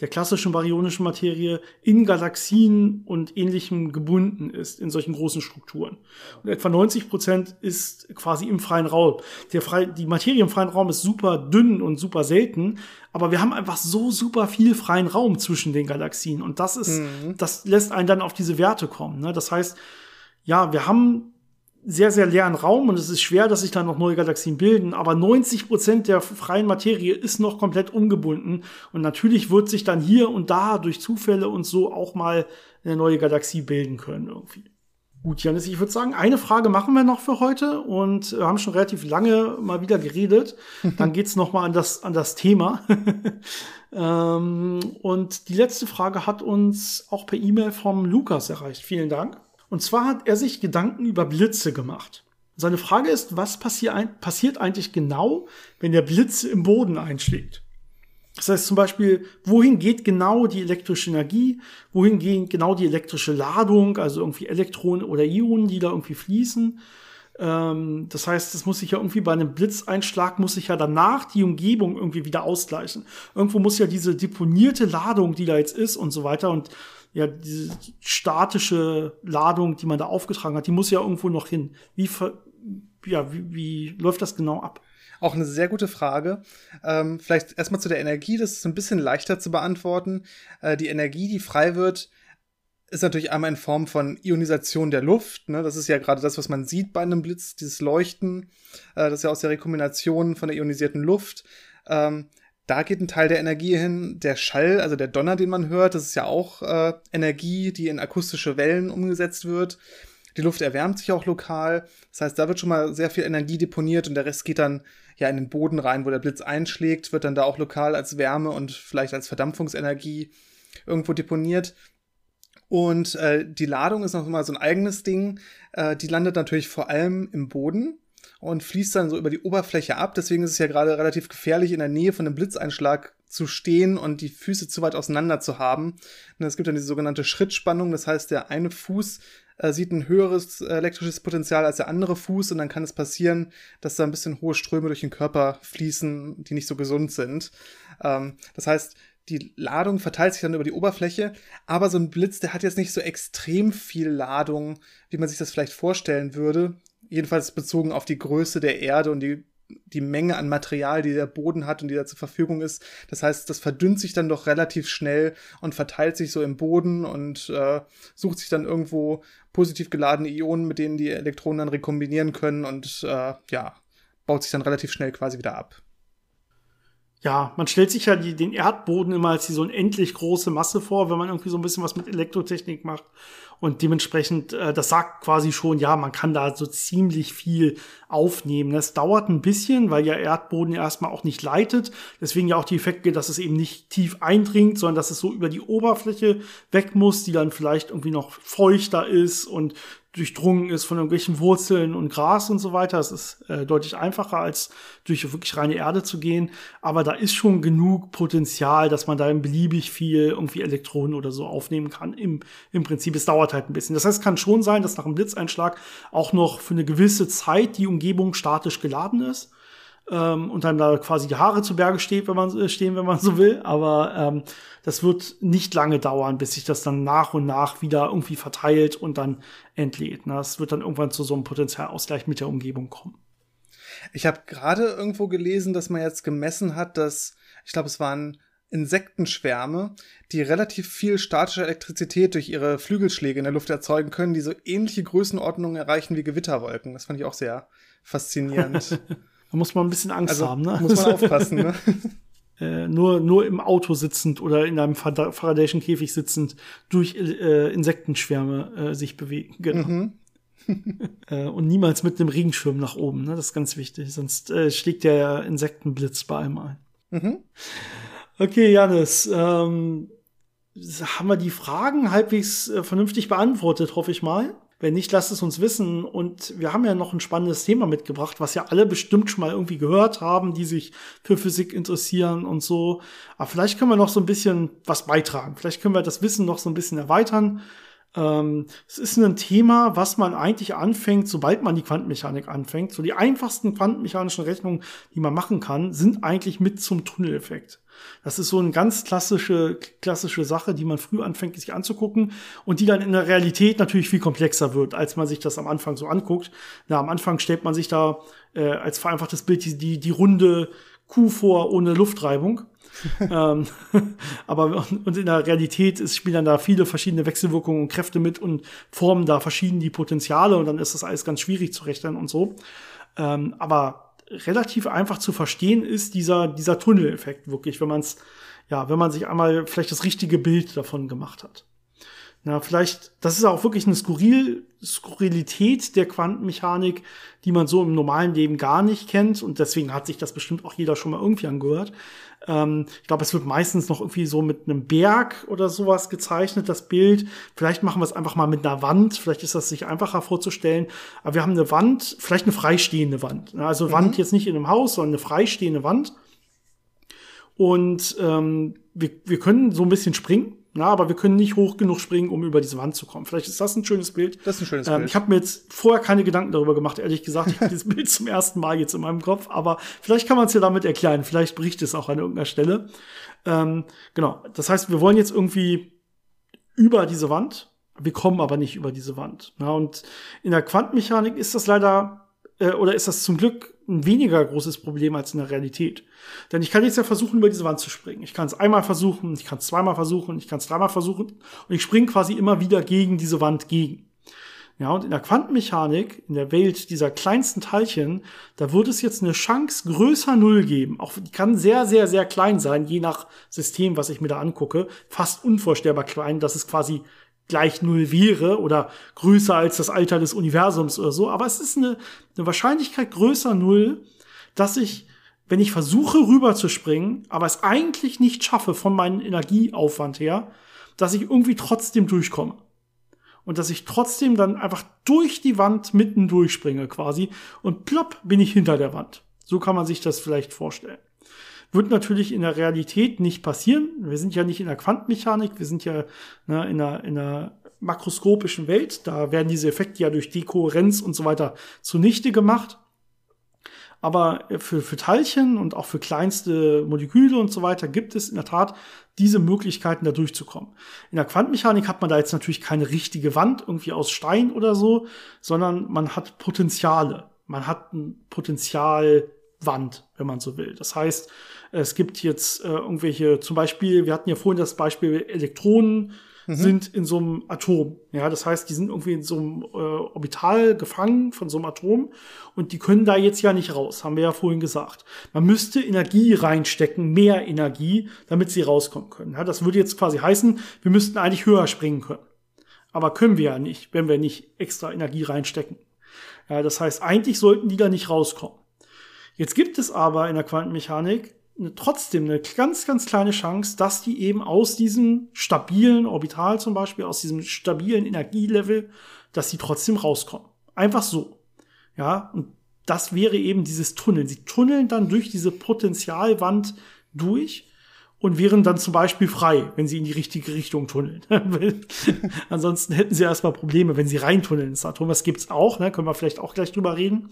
der klassischen baryonischen Materie in Galaxien und ähnlichem gebunden ist, in solchen großen Strukturen. Und etwa 90 Prozent ist quasi im freien Raum. Der frei, die Materie im freien Raum ist super dünn und super selten, aber wir haben einfach so super viel freien Raum zwischen den Galaxien und das ist, mhm. das lässt einen dann auf diese Werte kommen. Ne? Das heißt, ja, wir haben sehr, sehr leeren Raum und es ist schwer, dass sich da noch neue Galaxien bilden, aber 90 Prozent der freien Materie ist noch komplett ungebunden und natürlich wird sich dann hier und da durch Zufälle und so auch mal eine neue Galaxie bilden können irgendwie. Gut, Janis, ich würde sagen, eine Frage machen wir noch für heute und wir haben schon relativ lange mal wieder geredet. Dann geht's noch mal an das, an das Thema. ähm, und die letzte Frage hat uns auch per E-Mail vom Lukas erreicht. Vielen Dank. Und zwar hat er sich Gedanken über Blitze gemacht. Seine Frage ist, was passiert eigentlich genau, wenn der Blitz im Boden einschlägt? Das heißt zum Beispiel, wohin geht genau die elektrische Energie? Wohin geht genau die elektrische Ladung? Also irgendwie Elektronen oder Ionen, die da irgendwie fließen. Ähm, das heißt, es muss sich ja irgendwie bei einem Blitzeinschlag muss sich ja danach die Umgebung irgendwie wieder ausgleichen. Irgendwo muss ja diese deponierte Ladung, die da jetzt ist und so weiter und ja, diese statische Ladung, die man da aufgetragen hat, die muss ja irgendwo noch hin. Wie, ja, wie, wie läuft das genau ab? Auch eine sehr gute Frage. Ähm, vielleicht erstmal zu der Energie, das ist ein bisschen leichter zu beantworten. Äh, die Energie, die frei wird, ist natürlich einmal in Form von Ionisation der Luft. Ne? Das ist ja gerade das, was man sieht bei einem Blitz, dieses Leuchten. Äh, das ist ja aus der Rekombination von der ionisierten Luft. Ähm, da geht ein Teil der Energie hin. Der Schall, also der Donner, den man hört, das ist ja auch äh, Energie, die in akustische Wellen umgesetzt wird. Die Luft erwärmt sich auch lokal. Das heißt, da wird schon mal sehr viel Energie deponiert und der Rest geht dann ja in den Boden rein, wo der Blitz einschlägt, wird dann da auch lokal als Wärme und vielleicht als Verdampfungsenergie irgendwo deponiert. Und äh, die Ladung ist noch mal so ein eigenes Ding. Äh, die landet natürlich vor allem im Boden und fließt dann so über die Oberfläche ab. Deswegen ist es ja gerade relativ gefährlich, in der Nähe von einem Blitzeinschlag zu stehen und die Füße zu weit auseinander zu haben. Und es gibt dann diese sogenannte Schrittspannung. Das heißt, der eine Fuß äh, sieht ein höheres äh, elektrisches Potenzial als der andere Fuß und dann kann es passieren, dass da ein bisschen hohe Ströme durch den Körper fließen, die nicht so gesund sind. Ähm, das heißt, die Ladung verteilt sich dann über die Oberfläche, aber so ein Blitz, der hat jetzt nicht so extrem viel Ladung, wie man sich das vielleicht vorstellen würde jedenfalls bezogen auf die Größe der Erde und die, die Menge an Material, die der Boden hat und die da zur Verfügung ist. Das heißt, das verdünnt sich dann doch relativ schnell und verteilt sich so im Boden und äh, sucht sich dann irgendwo positiv geladene Ionen, mit denen die Elektronen dann rekombinieren können und äh, ja, baut sich dann relativ schnell quasi wieder ab. Ja, man stellt sich ja die, den Erdboden immer als die so unendlich große Masse vor, wenn man irgendwie so ein bisschen was mit Elektrotechnik macht. Und dementsprechend, äh, das sagt quasi schon, ja, man kann da so ziemlich viel aufnehmen. Das dauert ein bisschen, weil ja Erdboden erstmal auch nicht leitet. Deswegen ja auch die Effekte, dass es eben nicht tief eindringt, sondern dass es so über die Oberfläche weg muss, die dann vielleicht irgendwie noch feuchter ist und durchdrungen ist von irgendwelchen Wurzeln und Gras und so weiter. Es ist äh, deutlich einfacher, als durch wirklich reine Erde zu gehen. Aber da ist schon genug Potenzial, dass man da beliebig viel irgendwie Elektronen oder so aufnehmen kann. Im, im Prinzip, es dauert halt ein bisschen. Das heißt, es kann schon sein, dass nach einem Blitzeinschlag auch noch für eine gewisse Zeit die Umgebung statisch geladen ist. Ähm, und dann da quasi die Haare zu Berge steht, wenn man, äh, stehen, wenn man so will. Aber ähm, das wird nicht lange dauern, bis sich das dann nach und nach wieder irgendwie verteilt und dann entlädt. Ne? Das wird dann irgendwann zu so einem Potenzialausgleich mit der Umgebung kommen. Ich habe gerade irgendwo gelesen, dass man jetzt gemessen hat, dass, ich glaube, es waren Insektenschwärme, die relativ viel statische Elektrizität durch ihre Flügelschläge in der Luft erzeugen können, die so ähnliche Größenordnungen erreichen wie Gewitterwolken. Das fand ich auch sehr faszinierend. da muss man ein bisschen Angst also, haben, ne? Muss man aufpassen, ne? äh, nur, nur im Auto sitzend oder in einem Faradayschen Käfig sitzend durch äh, Insektenschwärme äh, sich bewegen. Genau. Mhm. äh, und niemals mit einem Regenschirm nach oben, ne? Das ist ganz wichtig. Sonst äh, schlägt der Insektenblitz bei einem ein. Mhm. Okay, Janis, ähm, haben wir die Fragen halbwegs äh, vernünftig beantwortet, hoffe ich mal. Wenn nicht, lasst es uns wissen. Und wir haben ja noch ein spannendes Thema mitgebracht, was ja alle bestimmt schon mal irgendwie gehört haben, die sich für Physik interessieren und so. Aber vielleicht können wir noch so ein bisschen was beitragen. Vielleicht können wir das Wissen noch so ein bisschen erweitern. Ähm, es ist ein Thema, was man eigentlich anfängt, sobald man die Quantenmechanik anfängt. So die einfachsten quantenmechanischen Rechnungen, die man machen kann, sind eigentlich mit zum Tunneleffekt. Das ist so eine ganz klassische, klassische Sache, die man früh anfängt, sich anzugucken und die dann in der Realität natürlich viel komplexer wird, als man sich das am Anfang so anguckt. Na, am Anfang stellt man sich da äh, als vereinfachtes Bild die, die, die runde Kuh vor ohne Luftreibung. ähm, aber und in der Realität ist, spielen dann da viele verschiedene Wechselwirkungen und Kräfte mit und formen da verschieden die Potenziale und dann ist das alles ganz schwierig zu rechnen und so. Ähm, aber relativ einfach zu verstehen ist dieser, dieser Tunneleffekt wirklich, wenn man es, ja, wenn man sich einmal vielleicht das richtige Bild davon gemacht hat. Na, vielleicht, das ist auch wirklich eine Skurril, Skurrilität der Quantenmechanik, die man so im normalen Leben gar nicht kennt. Und deswegen hat sich das bestimmt auch jeder schon mal irgendwie angehört. Ähm, ich glaube, es wird meistens noch irgendwie so mit einem Berg oder sowas gezeichnet, das Bild. Vielleicht machen wir es einfach mal mit einer Wand. Vielleicht ist das sich einfacher vorzustellen. Aber wir haben eine Wand, vielleicht eine freistehende Wand. Also mhm. Wand jetzt nicht in einem Haus, sondern eine freistehende Wand. Und ähm, wir, wir können so ein bisschen springen. Na, aber wir können nicht hoch genug springen, um über diese Wand zu kommen. Vielleicht ist das ein schönes Bild. Das ist ein schönes ähm, Bild. Ich habe mir jetzt vorher keine Gedanken darüber gemacht, ehrlich gesagt. Ich habe dieses Bild zum ersten Mal jetzt in meinem Kopf. Aber vielleicht kann man es ja damit erklären. Vielleicht bricht es auch an irgendeiner Stelle. Ähm, genau. Das heißt, wir wollen jetzt irgendwie über diese Wand. Wir kommen aber nicht über diese Wand. Ja, und in der Quantenmechanik ist das leider, äh, oder ist das zum Glück ein weniger großes Problem als in der Realität. Denn ich kann jetzt ja versuchen, über diese Wand zu springen. Ich kann es einmal versuchen, ich kann es zweimal versuchen, ich kann es dreimal versuchen und ich springe quasi immer wieder gegen diese Wand gegen. Ja, und in der Quantenmechanik, in der Welt dieser kleinsten Teilchen, da wird es jetzt eine Chance größer Null geben. Auch die kann sehr, sehr, sehr klein sein, je nach System, was ich mir da angucke. Fast unvorstellbar klein, dass es quasi gleich Null wäre oder größer als das Alter des Universums oder so. Aber es ist eine, eine Wahrscheinlichkeit größer Null, dass ich, wenn ich versuche rüberzuspringen, aber es eigentlich nicht schaffe von meinem Energieaufwand her, dass ich irgendwie trotzdem durchkomme. Und dass ich trotzdem dann einfach durch die Wand mitten durchspringe quasi und plopp bin ich hinter der Wand. So kann man sich das vielleicht vorstellen. Wird natürlich in der Realität nicht passieren. Wir sind ja nicht in der Quantenmechanik, wir sind ja ne, in, einer, in einer makroskopischen Welt. Da werden diese Effekte ja durch Dekohärenz und so weiter zunichte gemacht. Aber für, für Teilchen und auch für kleinste Moleküle und so weiter gibt es in der Tat diese Möglichkeiten, da durchzukommen. In der Quantenmechanik hat man da jetzt natürlich keine richtige Wand irgendwie aus Stein oder so, sondern man hat Potenziale. Man hat ein Potenzialwand, wenn man so will. Das heißt, es gibt jetzt äh, irgendwelche, zum Beispiel, wir hatten ja vorhin das Beispiel Elektronen mhm. sind in so einem Atom. Ja, das heißt, die sind irgendwie in so einem äh, Orbital gefangen von so einem Atom und die können da jetzt ja nicht raus, haben wir ja vorhin gesagt. Man müsste Energie reinstecken, mehr Energie, damit sie rauskommen können. Ja, das würde jetzt quasi heißen, wir müssten eigentlich höher springen können. Aber können wir ja nicht, wenn wir nicht extra Energie reinstecken. Ja, das heißt, eigentlich sollten die da nicht rauskommen. Jetzt gibt es aber in der Quantenmechanik trotzdem eine ganz, ganz kleine Chance, dass die eben aus diesem stabilen Orbital zum Beispiel, aus diesem stabilen Energielevel, dass sie trotzdem rauskommen. Einfach so. Ja, und das wäre eben dieses Tunneln. Sie tunneln dann durch diese Potentialwand durch und wären dann zum Beispiel frei, wenn sie in die richtige Richtung tunneln. Ansonsten hätten sie erstmal Probleme, wenn sie reintunneln ins Atom. Das gibt's auch, ne? können wir vielleicht auch gleich drüber reden.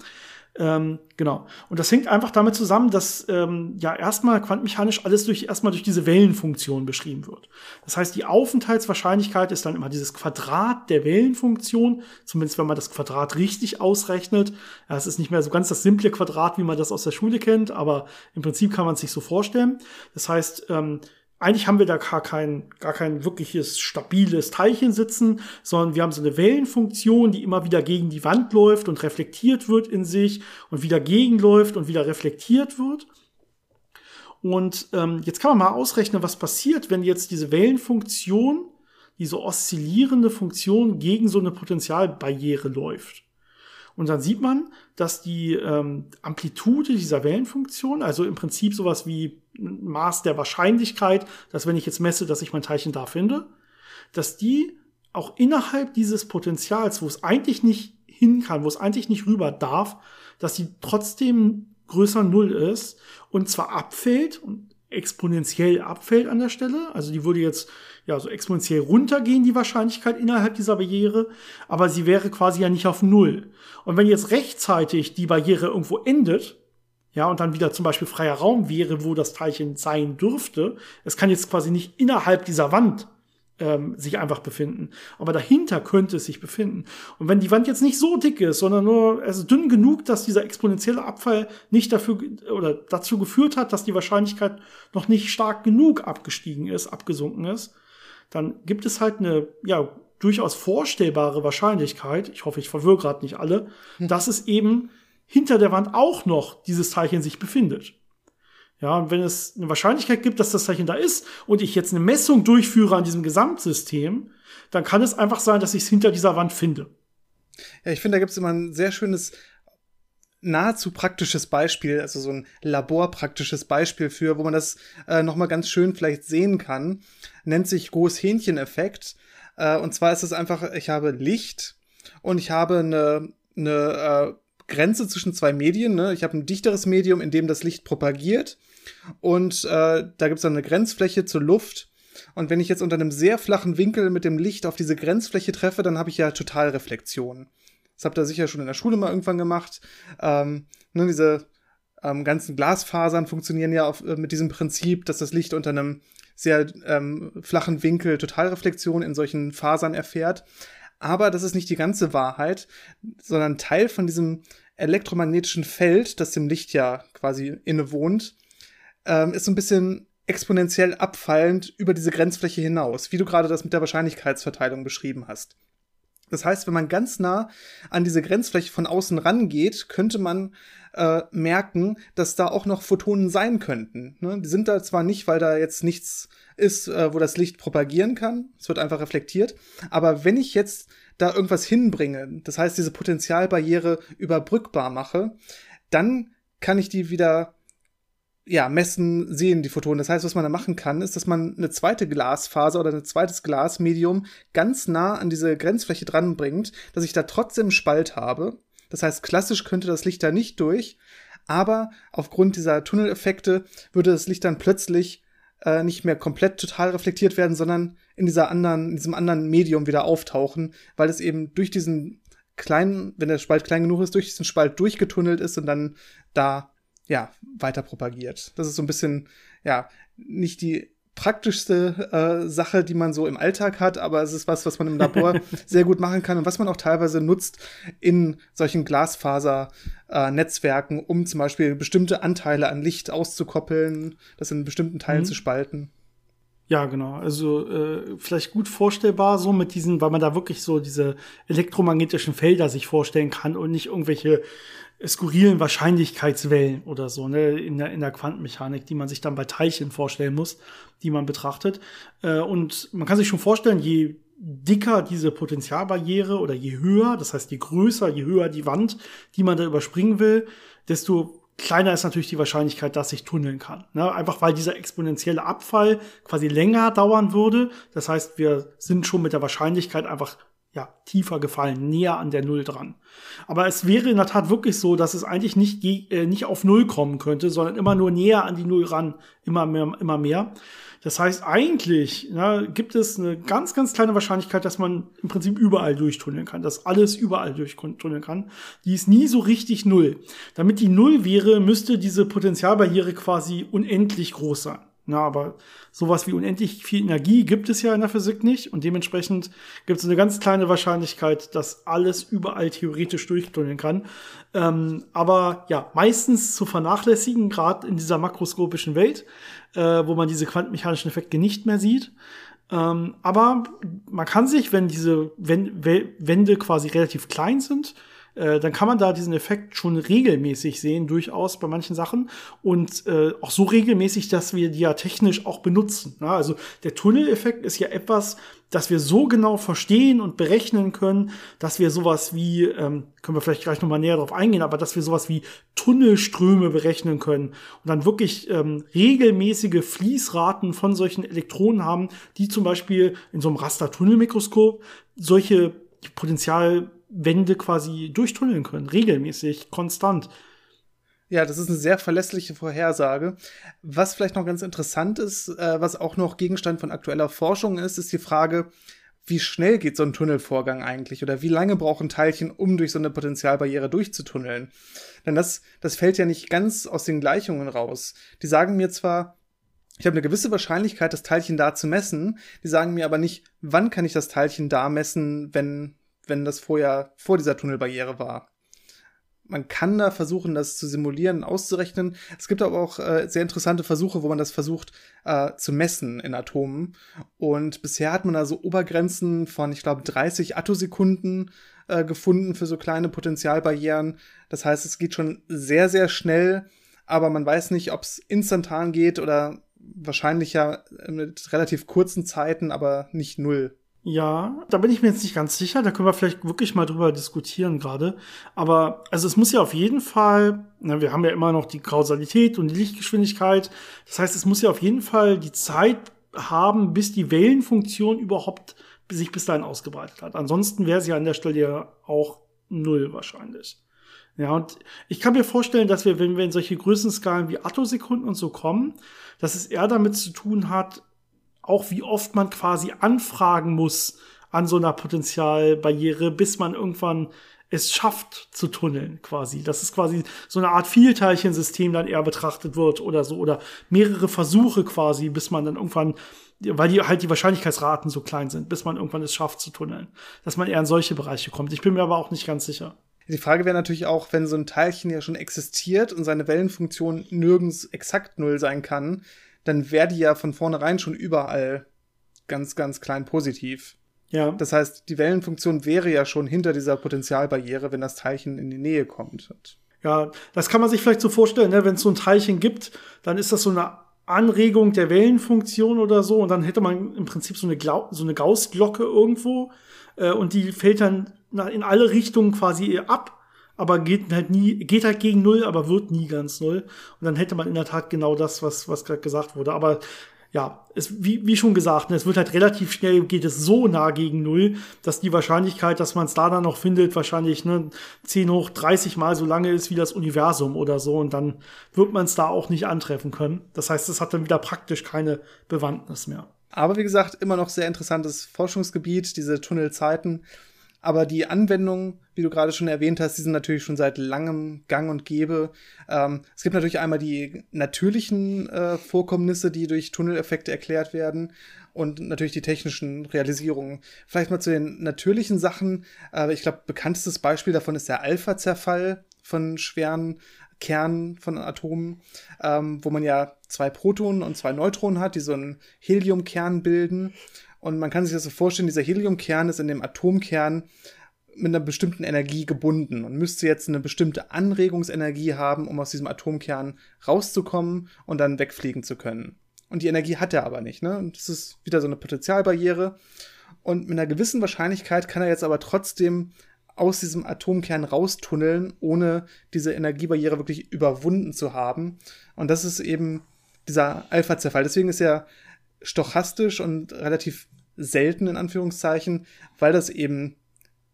Ähm, genau. Und das hängt einfach damit zusammen, dass ähm, ja erstmal quantenmechanisch alles durch erstmal durch diese Wellenfunktion beschrieben wird. Das heißt, die Aufenthaltswahrscheinlichkeit ist dann immer dieses Quadrat der Wellenfunktion, zumindest wenn man das Quadrat richtig ausrechnet. Ja, es ist nicht mehr so ganz das simple Quadrat, wie man das aus der Schule kennt, aber im Prinzip kann man es sich so vorstellen. Das heißt, ähm, eigentlich haben wir da gar kein, gar kein wirkliches stabiles Teilchen sitzen, sondern wir haben so eine Wellenfunktion, die immer wieder gegen die Wand läuft und reflektiert wird in sich und wieder gegenläuft und wieder reflektiert wird. Und ähm, jetzt kann man mal ausrechnen, was passiert, wenn jetzt diese Wellenfunktion, diese oszillierende Funktion gegen so eine Potentialbarriere läuft. Und dann sieht man, dass die ähm, Amplitude dieser Wellenfunktion, also im Prinzip sowas wie Maß der Wahrscheinlichkeit, dass wenn ich jetzt messe, dass ich mein Teilchen da finde, dass die auch innerhalb dieses Potentials, wo es eigentlich nicht hin kann, wo es eigentlich nicht rüber darf, dass sie trotzdem größer Null ist und zwar abfällt und exponentiell abfällt an der Stelle. Also die würde jetzt ja so exponentiell runtergehen, die Wahrscheinlichkeit innerhalb dieser Barriere, aber sie wäre quasi ja nicht auf Null. Und wenn jetzt rechtzeitig die Barriere irgendwo endet, ja, und dann wieder zum Beispiel freier Raum wäre, wo das Teilchen sein dürfte, es kann jetzt quasi nicht innerhalb dieser Wand ähm, sich einfach befinden. Aber dahinter könnte es sich befinden. Und wenn die Wand jetzt nicht so dick ist, sondern nur es ist dünn genug, dass dieser exponentielle Abfall nicht dafür oder dazu geführt hat, dass die Wahrscheinlichkeit noch nicht stark genug abgestiegen ist, abgesunken ist, dann gibt es halt eine, ja, durchaus vorstellbare Wahrscheinlichkeit, ich hoffe, ich verwirre gerade nicht alle, hm. dass es eben hinter der Wand auch noch dieses Teilchen sich befindet. Ja, und wenn es eine Wahrscheinlichkeit gibt, dass das Zeichen da ist und ich jetzt eine Messung durchführe an diesem Gesamtsystem, dann kann es einfach sein, dass ich es hinter dieser Wand finde. Ja, ich finde, da gibt es immer ein sehr schönes, nahezu praktisches Beispiel, also so ein laborpraktisches Beispiel für, wo man das äh, noch mal ganz schön vielleicht sehen kann. Nennt sich Großhähnchen-Effekt. Äh, und zwar ist es einfach, ich habe Licht und ich habe eine, eine äh, Grenze zwischen zwei Medien. Ne? Ich habe ein dichteres Medium, in dem das Licht propagiert. Und äh, da gibt es dann eine Grenzfläche zur Luft. Und wenn ich jetzt unter einem sehr flachen Winkel mit dem Licht auf diese Grenzfläche treffe, dann habe ich ja Totalreflexion. Das habt ihr sicher schon in der Schule mal irgendwann gemacht. Ähm, ne, diese ähm, ganzen Glasfasern funktionieren ja auf, äh, mit diesem Prinzip, dass das Licht unter einem sehr ähm, flachen Winkel Totalreflexion in solchen Fasern erfährt. Aber das ist nicht die ganze Wahrheit, sondern Teil von diesem elektromagnetischen Feld, das dem Licht ja quasi innewohnt, ähm, ist so ein bisschen exponentiell abfallend über diese Grenzfläche hinaus, wie du gerade das mit der Wahrscheinlichkeitsverteilung beschrieben hast. Das heißt, wenn man ganz nah an diese Grenzfläche von außen rangeht, könnte man äh, merken, dass da auch noch Photonen sein könnten. Ne? Die sind da zwar nicht, weil da jetzt nichts ist, äh, wo das Licht propagieren kann. Es wird einfach reflektiert. Aber wenn ich jetzt da irgendwas hinbringe, das heißt, diese Potentialbarriere überbrückbar mache, dann kann ich die wieder ja, messen, sehen die Photonen. Das heißt, was man da machen kann, ist, dass man eine zweite Glasfaser oder ein zweites Glasmedium ganz nah an diese Grenzfläche dranbringt, dass ich da trotzdem Spalt habe. Das heißt, klassisch könnte das Licht da nicht durch, aber aufgrund dieser Tunneleffekte würde das Licht dann plötzlich äh, nicht mehr komplett total reflektiert werden, sondern in dieser anderen, in diesem anderen Medium wieder auftauchen, weil es eben durch diesen kleinen, wenn der Spalt klein genug ist, durch diesen Spalt durchgetunnelt ist und dann da ja, weiter propagiert. Das ist so ein bisschen, ja, nicht die praktischste äh, Sache, die man so im Alltag hat, aber es ist was, was man im Labor sehr gut machen kann und was man auch teilweise nutzt in solchen Glasfaser-Netzwerken, äh, um zum Beispiel bestimmte Anteile an Licht auszukoppeln, das in bestimmten Teilen mhm. zu spalten. Ja, genau. Also äh, vielleicht gut vorstellbar so mit diesen, weil man da wirklich so diese elektromagnetischen Felder sich vorstellen kann und nicht irgendwelche skurrilen Wahrscheinlichkeitswellen oder so, ne, in der, in der Quantenmechanik, die man sich dann bei Teilchen vorstellen muss, die man betrachtet. Äh, und man kann sich schon vorstellen, je dicker diese Potentialbarriere oder je höher, das heißt je größer, je höher die Wand, die man da überspringen will, desto kleiner ist natürlich die Wahrscheinlichkeit, dass ich tunneln kann. Ne? Einfach weil dieser exponentielle Abfall quasi länger dauern würde. Das heißt, wir sind schon mit der Wahrscheinlichkeit einfach ja, tiefer gefallen, näher an der Null dran. Aber es wäre in der Tat wirklich so, dass es eigentlich nicht, äh, nicht auf Null kommen könnte, sondern immer nur näher an die Null ran, immer mehr, immer mehr. Das heißt, eigentlich ja, gibt es eine ganz, ganz kleine Wahrscheinlichkeit, dass man im Prinzip überall durchtunneln kann, dass alles überall durchtunneln kann. Die ist nie so richtig Null. Damit die Null wäre, müsste diese Potentialbarriere quasi unendlich groß sein. Na, aber sowas wie unendlich viel Energie gibt es ja in der Physik nicht und dementsprechend gibt es eine ganz kleine Wahrscheinlichkeit, dass alles überall theoretisch durchtunneln kann. Ähm, aber ja, meistens zu vernachlässigen, gerade in dieser makroskopischen Welt, äh, wo man diese quantenmechanischen Effekte nicht mehr sieht. Ähm, aber man kann sich, wenn diese Wände quasi relativ klein sind, äh, dann kann man da diesen Effekt schon regelmäßig sehen, durchaus bei manchen Sachen. Und äh, auch so regelmäßig, dass wir die ja technisch auch benutzen. Na, also der Tunneleffekt ist ja etwas, das wir so genau verstehen und berechnen können, dass wir sowas wie, ähm, können wir vielleicht gleich nochmal näher drauf eingehen, aber dass wir sowas wie Tunnelströme berechnen können und dann wirklich ähm, regelmäßige Fließraten von solchen Elektronen haben, die zum Beispiel in so einem Raster-Tunnelmikroskop solche Potenzial Wände quasi durchtunneln können, regelmäßig, konstant. Ja, das ist eine sehr verlässliche Vorhersage. Was vielleicht noch ganz interessant ist, äh, was auch noch Gegenstand von aktueller Forschung ist, ist die Frage, wie schnell geht so ein Tunnelvorgang eigentlich oder wie lange brauchen Teilchen, um durch so eine Potentialbarriere durchzutunneln? Denn das, das fällt ja nicht ganz aus den Gleichungen raus. Die sagen mir zwar, ich habe eine gewisse Wahrscheinlichkeit, das Teilchen da zu messen, die sagen mir aber nicht, wann kann ich das Teilchen da messen, wenn wenn das vorher vor dieser Tunnelbarriere war. Man kann da versuchen, das zu simulieren, auszurechnen. Es gibt aber auch äh, sehr interessante Versuche, wo man das versucht äh, zu messen in Atomen. Und bisher hat man da so Obergrenzen von, ich glaube, 30 Attosekunden äh, gefunden für so kleine Potentialbarrieren. Das heißt, es geht schon sehr, sehr schnell, aber man weiß nicht, ob es instantan geht oder wahrscheinlich ja mit relativ kurzen Zeiten, aber nicht null. Ja, da bin ich mir jetzt nicht ganz sicher. Da können wir vielleicht wirklich mal drüber diskutieren gerade. Aber also es muss ja auf jeden Fall, na, wir haben ja immer noch die Kausalität und die Lichtgeschwindigkeit. Das heißt, es muss ja auf jeden Fall die Zeit haben, bis die Wellenfunktion überhaupt sich bis dahin ausgebreitet hat. Ansonsten wäre sie an der Stelle ja auch null wahrscheinlich. Ja, und ich kann mir vorstellen, dass wir, wenn wir in solche Größenskalen wie Attosekunden und so kommen, dass es eher damit zu tun hat, auch wie oft man quasi anfragen muss an so einer Potenzialbarriere, bis man irgendwann es schafft zu tunneln quasi. Das ist quasi so eine Art Vielteilchensystem dann eher betrachtet wird oder so oder mehrere Versuche quasi, bis man dann irgendwann, weil die halt die Wahrscheinlichkeitsraten so klein sind, bis man irgendwann es schafft zu tunneln. Dass man eher in solche Bereiche kommt. Ich bin mir aber auch nicht ganz sicher. Die Frage wäre natürlich auch, wenn so ein Teilchen ja schon existiert und seine Wellenfunktion nirgends exakt null sein kann, dann wäre die ja von vornherein schon überall ganz, ganz klein positiv. Ja. Das heißt, die Wellenfunktion wäre ja schon hinter dieser Potentialbarriere, wenn das Teilchen in die Nähe kommt. Ja, das kann man sich vielleicht so vorstellen, ne? wenn es so ein Teilchen gibt, dann ist das so eine Anregung der Wellenfunktion oder so und dann hätte man im Prinzip so eine, Glau so eine Gaußglocke irgendwo äh, und die fällt dann in alle Richtungen quasi ab aber geht halt nie, geht halt gegen null, aber wird nie ganz null. Und dann hätte man in der Tat genau das, was, was gerade gesagt wurde. Aber ja, es, wie, wie schon gesagt, ne, es wird halt relativ schnell, geht es so nah gegen null, dass die Wahrscheinlichkeit, dass man es da dann noch findet, wahrscheinlich ne, 10 hoch 30 mal so lange ist wie das Universum oder so. Und dann wird man es da auch nicht antreffen können. Das heißt, es hat dann wieder praktisch keine Bewandtnis mehr. Aber wie gesagt, immer noch sehr interessantes Forschungsgebiet, diese Tunnelzeiten. Aber die Anwendungen, wie du gerade schon erwähnt hast, die sind natürlich schon seit langem gang und gäbe. Ähm, es gibt natürlich einmal die natürlichen äh, Vorkommnisse, die durch Tunneleffekte erklärt werden und natürlich die technischen Realisierungen. Vielleicht mal zu den natürlichen Sachen. Äh, ich glaube, bekanntestes Beispiel davon ist der Alpha-Zerfall von schweren Kernen von Atomen, ähm, wo man ja zwei Protonen und zwei Neutronen hat, die so einen Heliumkern bilden. Und man kann sich das so vorstellen, dieser Heliumkern ist in dem Atomkern mit einer bestimmten Energie gebunden und müsste jetzt eine bestimmte Anregungsenergie haben, um aus diesem Atomkern rauszukommen und dann wegfliegen zu können. Und die Energie hat er aber nicht. Ne? Und das ist wieder so eine Potenzialbarriere. Und mit einer gewissen Wahrscheinlichkeit kann er jetzt aber trotzdem aus diesem Atomkern raustunneln, ohne diese Energiebarriere wirklich überwunden zu haben. Und das ist eben dieser Alpha-Zerfall. Deswegen ist er stochastisch und relativ selten in Anführungszeichen, weil das eben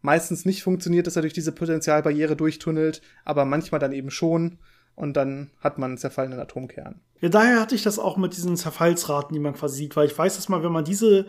meistens nicht funktioniert, dass er durch diese Potentialbarriere durchtunnelt, aber manchmal dann eben schon. Und dann hat man einen zerfallenen Atomkern. Ja, daher hatte ich das auch mit diesen Zerfallsraten, die man quasi sieht, weil ich weiß, dass man, wenn man diese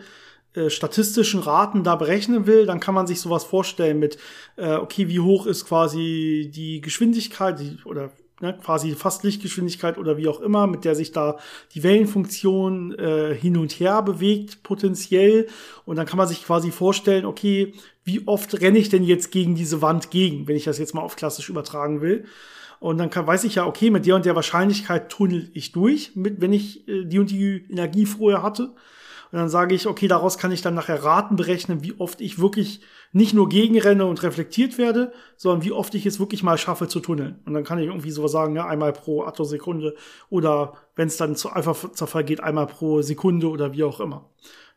äh, statistischen Raten da berechnen will, dann kann man sich sowas vorstellen mit, äh, okay, wie hoch ist quasi die Geschwindigkeit die, oder ne, quasi fast Lichtgeschwindigkeit oder wie auch immer, mit der sich da die Wellenfunktion äh, hin und her bewegt, potenziell. Und dann kann man sich quasi vorstellen, okay, wie oft renne ich denn jetzt gegen diese Wand gegen, wenn ich das jetzt mal auf klassisch übertragen will. Und dann kann, weiß ich ja, okay, mit der und der Wahrscheinlichkeit tunnel ich durch, mit, wenn ich äh, die und die Energie vorher hatte. Und dann sage ich, okay, daraus kann ich dann nachher Raten berechnen, wie oft ich wirklich nicht nur gegenrenne und reflektiert werde, sondern wie oft ich es wirklich mal schaffe zu tunneln. Und dann kann ich irgendwie sowas sagen, ja, einmal pro Attosekunde oder wenn es dann zu Alpha-Zerfall geht, einmal pro Sekunde oder wie auch immer.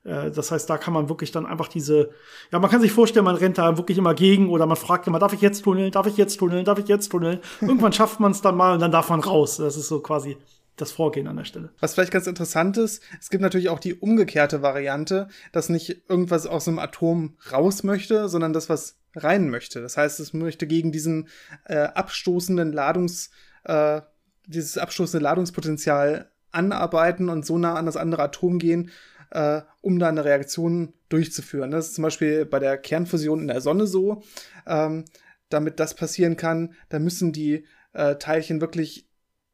Äh, das heißt, da kann man wirklich dann einfach diese, ja, man kann sich vorstellen, man rennt da wirklich immer gegen oder man fragt immer, darf ich jetzt tunneln, darf ich jetzt tunneln, darf ich jetzt tunneln? Irgendwann schafft man es dann mal und dann darf man raus. Das ist so quasi das Vorgehen an der Stelle. Was vielleicht ganz interessant ist, es gibt natürlich auch die umgekehrte Variante, dass nicht irgendwas aus einem Atom raus möchte, sondern das, was rein möchte. Das heißt, es möchte gegen diesen äh, abstoßenden Ladungs, äh, dieses abstoßende Ladungspotenzial anarbeiten und so nah an das andere Atom gehen, äh, um da eine Reaktion durchzuführen. Das ist zum Beispiel bei der Kernfusion in der Sonne so. Ähm, damit das passieren kann, da müssen die äh, Teilchen wirklich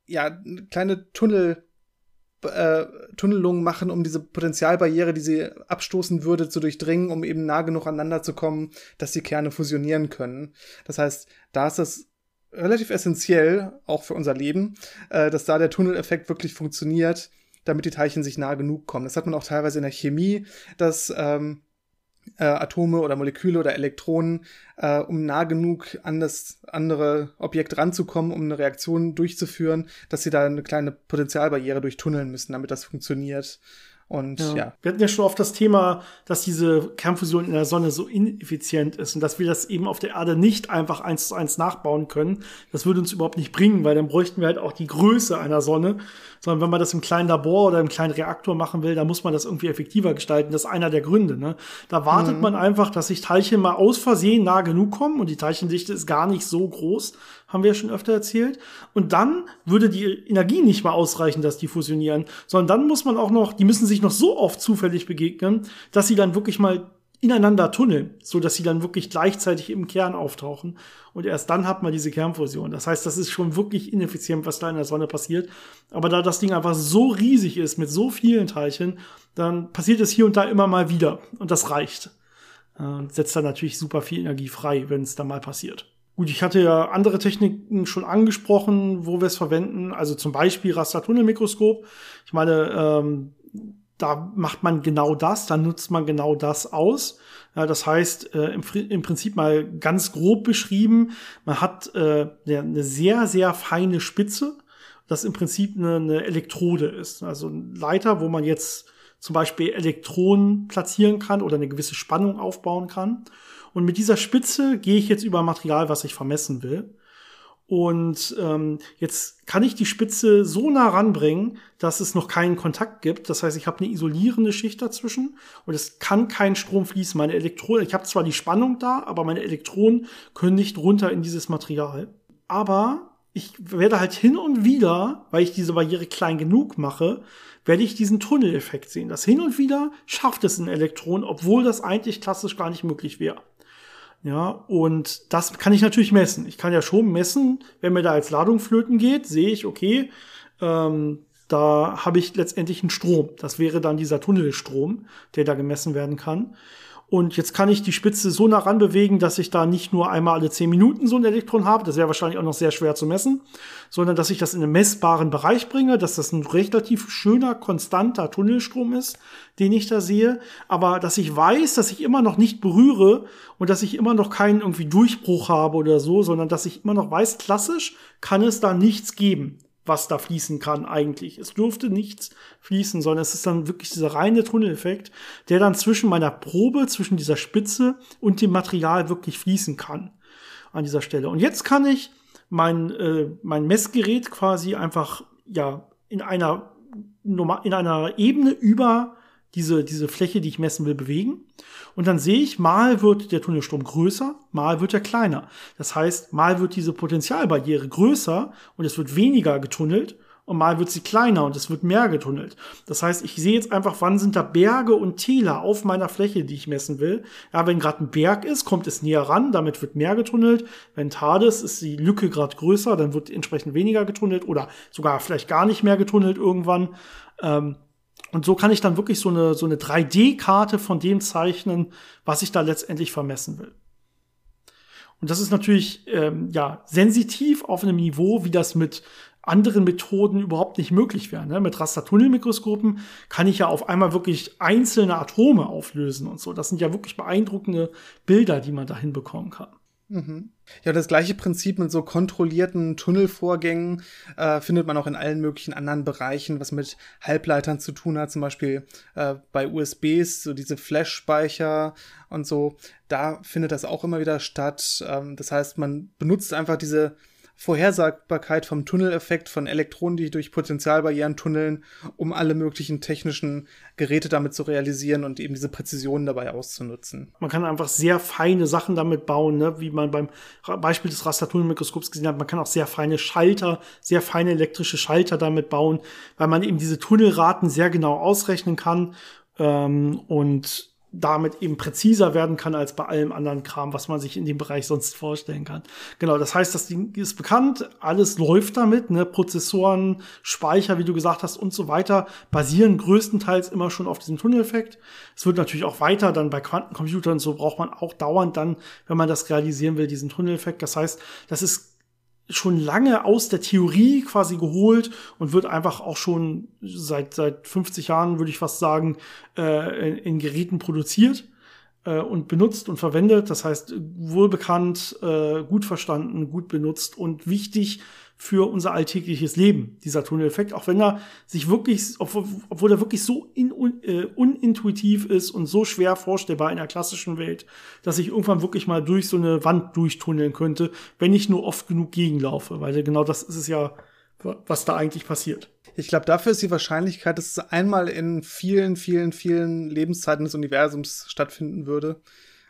ja, kleine Tunnel, äh, Tunnelungen machen, um diese Potentialbarriere, die sie abstoßen würde, zu durchdringen, um eben nah genug aneinander zu kommen, dass die Kerne fusionieren können. Das heißt, da ist das relativ essentiell, auch für unser Leben, äh, dass da der Tunneleffekt wirklich funktioniert, damit die Teilchen sich nah genug kommen. Das hat man auch teilweise in der Chemie, dass ähm, äh, Atome oder Moleküle oder Elektronen, äh, um nah genug an das andere Objekt ranzukommen, um eine Reaktion durchzuführen, dass sie da eine kleine Potentialbarriere durchtunneln müssen, damit das funktioniert. Und ja. ja. Wir hatten ja schon oft das Thema, dass diese Kernfusion in der Sonne so ineffizient ist und dass wir das eben auf der Erde nicht einfach eins zu eins nachbauen können. Das würde uns überhaupt nicht bringen, weil dann bräuchten wir halt auch die Größe einer Sonne. Sondern wenn man das im kleinen Labor oder im kleinen Reaktor machen will, dann muss man das irgendwie effektiver gestalten. Das ist einer der Gründe. Ne? Da wartet mhm. man einfach, dass sich Teilchen mal aus Versehen nah genug kommen und die Teilchendichte ist gar nicht so groß, haben wir ja schon öfter erzählt. Und dann würde die Energie nicht mal ausreichen, dass die fusionieren, sondern dann muss man auch noch, die müssen sich noch so oft zufällig begegnen, dass sie dann wirklich mal ineinander tunneln, so dass sie dann wirklich gleichzeitig im Kern auftauchen. Und erst dann hat man diese Kernfusion. Das heißt, das ist schon wirklich ineffizient, was da in der Sonne passiert. Aber da das Ding einfach so riesig ist mit so vielen Teilchen, dann passiert es hier und da immer mal wieder. Und das reicht. Äh, setzt dann natürlich super viel Energie frei, wenn es dann mal passiert. Gut, ich hatte ja andere Techniken schon angesprochen, wo wir es verwenden. Also zum Beispiel Rastertunnelmikroskop. Ich meine, ähm, da macht man genau das, dann nutzt man genau das aus. Ja, das heißt, äh, im, im, Prinzip mal ganz grob beschrieben, man hat äh, eine sehr, sehr feine Spitze, das im Prinzip eine, eine Elektrode ist. Also ein Leiter, wo man jetzt zum Beispiel Elektronen platzieren kann oder eine gewisse Spannung aufbauen kann. Und mit dieser Spitze gehe ich jetzt über Material, was ich vermessen will. Und ähm, jetzt kann ich die Spitze so nah ranbringen, dass es noch keinen Kontakt gibt. Das heißt, ich habe eine isolierende Schicht dazwischen und es kann kein Strom fließen. Meine Elektronen, ich habe zwar die Spannung da, aber meine Elektronen können nicht runter in dieses Material. Aber ich werde halt hin und wieder, weil ich diese Barriere klein genug mache, werde ich diesen Tunneleffekt sehen. Das hin und wieder schafft es ein Elektron, obwohl das eigentlich klassisch gar nicht möglich wäre. Ja, und das kann ich natürlich messen. Ich kann ja schon messen, wenn mir da als Ladung flöten geht, sehe ich, okay, ähm, da habe ich letztendlich einen Strom. Das wäre dann dieser Tunnelstrom, der da gemessen werden kann. Und jetzt kann ich die Spitze so nah ran bewegen, dass ich da nicht nur einmal alle zehn Minuten so ein Elektron habe, das wäre wahrscheinlich auch noch sehr schwer zu messen, sondern dass ich das in einen messbaren Bereich bringe, dass das ein relativ schöner, konstanter Tunnelstrom ist, den ich da sehe, aber dass ich weiß, dass ich immer noch nicht berühre und dass ich immer noch keinen irgendwie Durchbruch habe oder so, sondern dass ich immer noch weiß, klassisch kann es da nichts geben was da fließen kann eigentlich. Es durfte nichts fließen, sondern es ist dann wirklich dieser reine Tunneleffekt, der dann zwischen meiner Probe, zwischen dieser Spitze und dem Material wirklich fließen kann an dieser Stelle. Und jetzt kann ich mein, äh, mein Messgerät quasi einfach ja in einer in einer Ebene über diese, diese Fläche, die ich messen will, bewegen. Und dann sehe ich, mal wird der Tunnelstrom größer, mal wird er kleiner. Das heißt, mal wird diese Potentialbarriere größer und es wird weniger getunnelt und mal wird sie kleiner und es wird mehr getunnelt. Das heißt, ich sehe jetzt einfach, wann sind da Berge und Täler auf meiner Fläche, die ich messen will. Ja, wenn gerade ein Berg ist, kommt es näher ran, damit wird mehr getunnelt. Wenn Tal ist, ist die Lücke gerade größer, dann wird entsprechend weniger getunnelt oder sogar vielleicht gar nicht mehr getunnelt irgendwann. Ähm, und so kann ich dann wirklich so eine, so eine 3D-Karte von dem zeichnen, was ich da letztendlich vermessen will. Und das ist natürlich ähm, ja sensitiv auf einem Niveau, wie das mit anderen Methoden überhaupt nicht möglich wäre. Ne? Mit Rastertunnelmikroskopen kann ich ja auf einmal wirklich einzelne Atome auflösen und so. Das sind ja wirklich beeindruckende Bilder, die man da hinbekommen kann. Mhm. Ja, das gleiche Prinzip mit so kontrollierten Tunnelvorgängen äh, findet man auch in allen möglichen anderen Bereichen, was mit Halbleitern zu tun hat, zum Beispiel äh, bei USBs, so diese Flash-Speicher und so. Da findet das auch immer wieder statt. Ähm, das heißt, man benutzt einfach diese Vorhersagbarkeit vom Tunneleffekt von Elektronen, die durch Potentialbarrieren tunneln, um alle möglichen technischen Geräte damit zu realisieren und eben diese Präzision dabei auszunutzen. Man kann einfach sehr feine Sachen damit bauen, ne? wie man beim Beispiel des Rastertunnelmikroskops gesehen hat. Man kann auch sehr feine Schalter, sehr feine elektrische Schalter damit bauen, weil man eben diese Tunnelraten sehr genau ausrechnen kann. Ähm, und damit eben präziser werden kann als bei allem anderen Kram, was man sich in dem Bereich sonst vorstellen kann. Genau, das heißt, das Ding ist bekannt, alles läuft damit, ne? Prozessoren, Speicher, wie du gesagt hast und so weiter, basieren größtenteils immer schon auf diesem Tunneleffekt. Es wird natürlich auch weiter, dann bei Quantencomputern so braucht man auch dauernd dann, wenn man das realisieren will, diesen Tunneleffekt. Das heißt, das ist schon lange aus der Theorie quasi geholt und wird einfach auch schon seit, seit 50 Jahren, würde ich fast sagen, äh, in, in Geräten produziert äh, und benutzt und verwendet. Das heißt, wohlbekannt, äh, gut verstanden, gut benutzt und wichtig für unser alltägliches Leben, dieser Tunneleffekt, auch wenn er sich wirklich, obwohl er wirklich so in, äh, unintuitiv ist und so schwer vorstellbar in der klassischen Welt, dass ich irgendwann wirklich mal durch so eine Wand durchtunneln könnte, wenn ich nur oft genug gegenlaufe, weil genau das ist es ja, was da eigentlich passiert. Ich glaube, dafür ist die Wahrscheinlichkeit, dass es einmal in vielen, vielen, vielen Lebenszeiten des Universums stattfinden würde.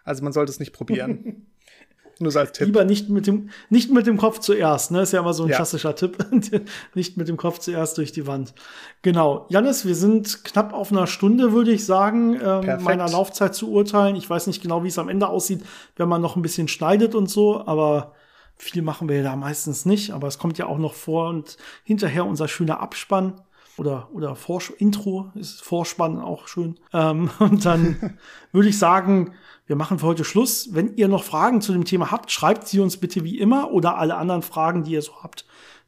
Also man sollte es nicht probieren. Nur so als Tipp. Lieber nicht mit dem, nicht mit dem Kopf zuerst, ne? Ist ja immer so ein ja. klassischer Tipp. nicht mit dem Kopf zuerst durch die Wand. Genau. Janis, wir sind knapp auf einer Stunde, würde ich sagen, ähm, meiner Laufzeit zu urteilen. Ich weiß nicht genau, wie es am Ende aussieht, wenn man noch ein bisschen schneidet und so, aber viel machen wir ja da meistens nicht. Aber es kommt ja auch noch vor und hinterher unser schöner Abspann oder, oder Vorsch Intro ist Vorspann auch schön. Ähm, und dann würde ich sagen, wir machen für heute Schluss. Wenn ihr noch Fragen zu dem Thema habt, schreibt sie uns bitte wie immer oder alle anderen Fragen, die ihr so habt,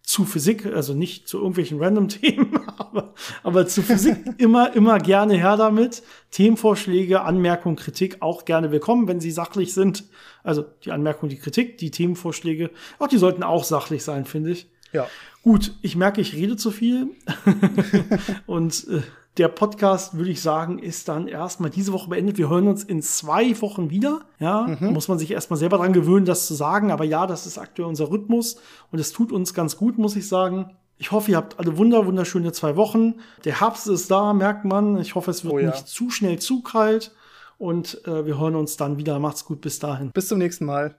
zu Physik, also nicht zu irgendwelchen random Themen, aber, aber zu Physik immer, immer gerne her damit. Themenvorschläge, Anmerkungen, Kritik auch gerne willkommen, wenn sie sachlich sind. Also die Anmerkung, die Kritik, die Themenvorschläge, auch die sollten auch sachlich sein, finde ich. Ja. Gut, ich merke, ich rede zu viel. Und äh, der Podcast, würde ich sagen, ist dann erstmal diese Woche beendet. Wir hören uns in zwei Wochen wieder. Ja, mhm. muss man sich erstmal selber dran gewöhnen, das zu sagen. Aber ja, das ist aktuell unser Rhythmus und es tut uns ganz gut, muss ich sagen. Ich hoffe, ihr habt alle wunder, wunderschöne zwei Wochen. Der Herbst ist da, merkt man. Ich hoffe, es wird oh ja. nicht zu schnell zu kalt. Und äh, wir hören uns dann wieder. Macht's gut, bis dahin. Bis zum nächsten Mal.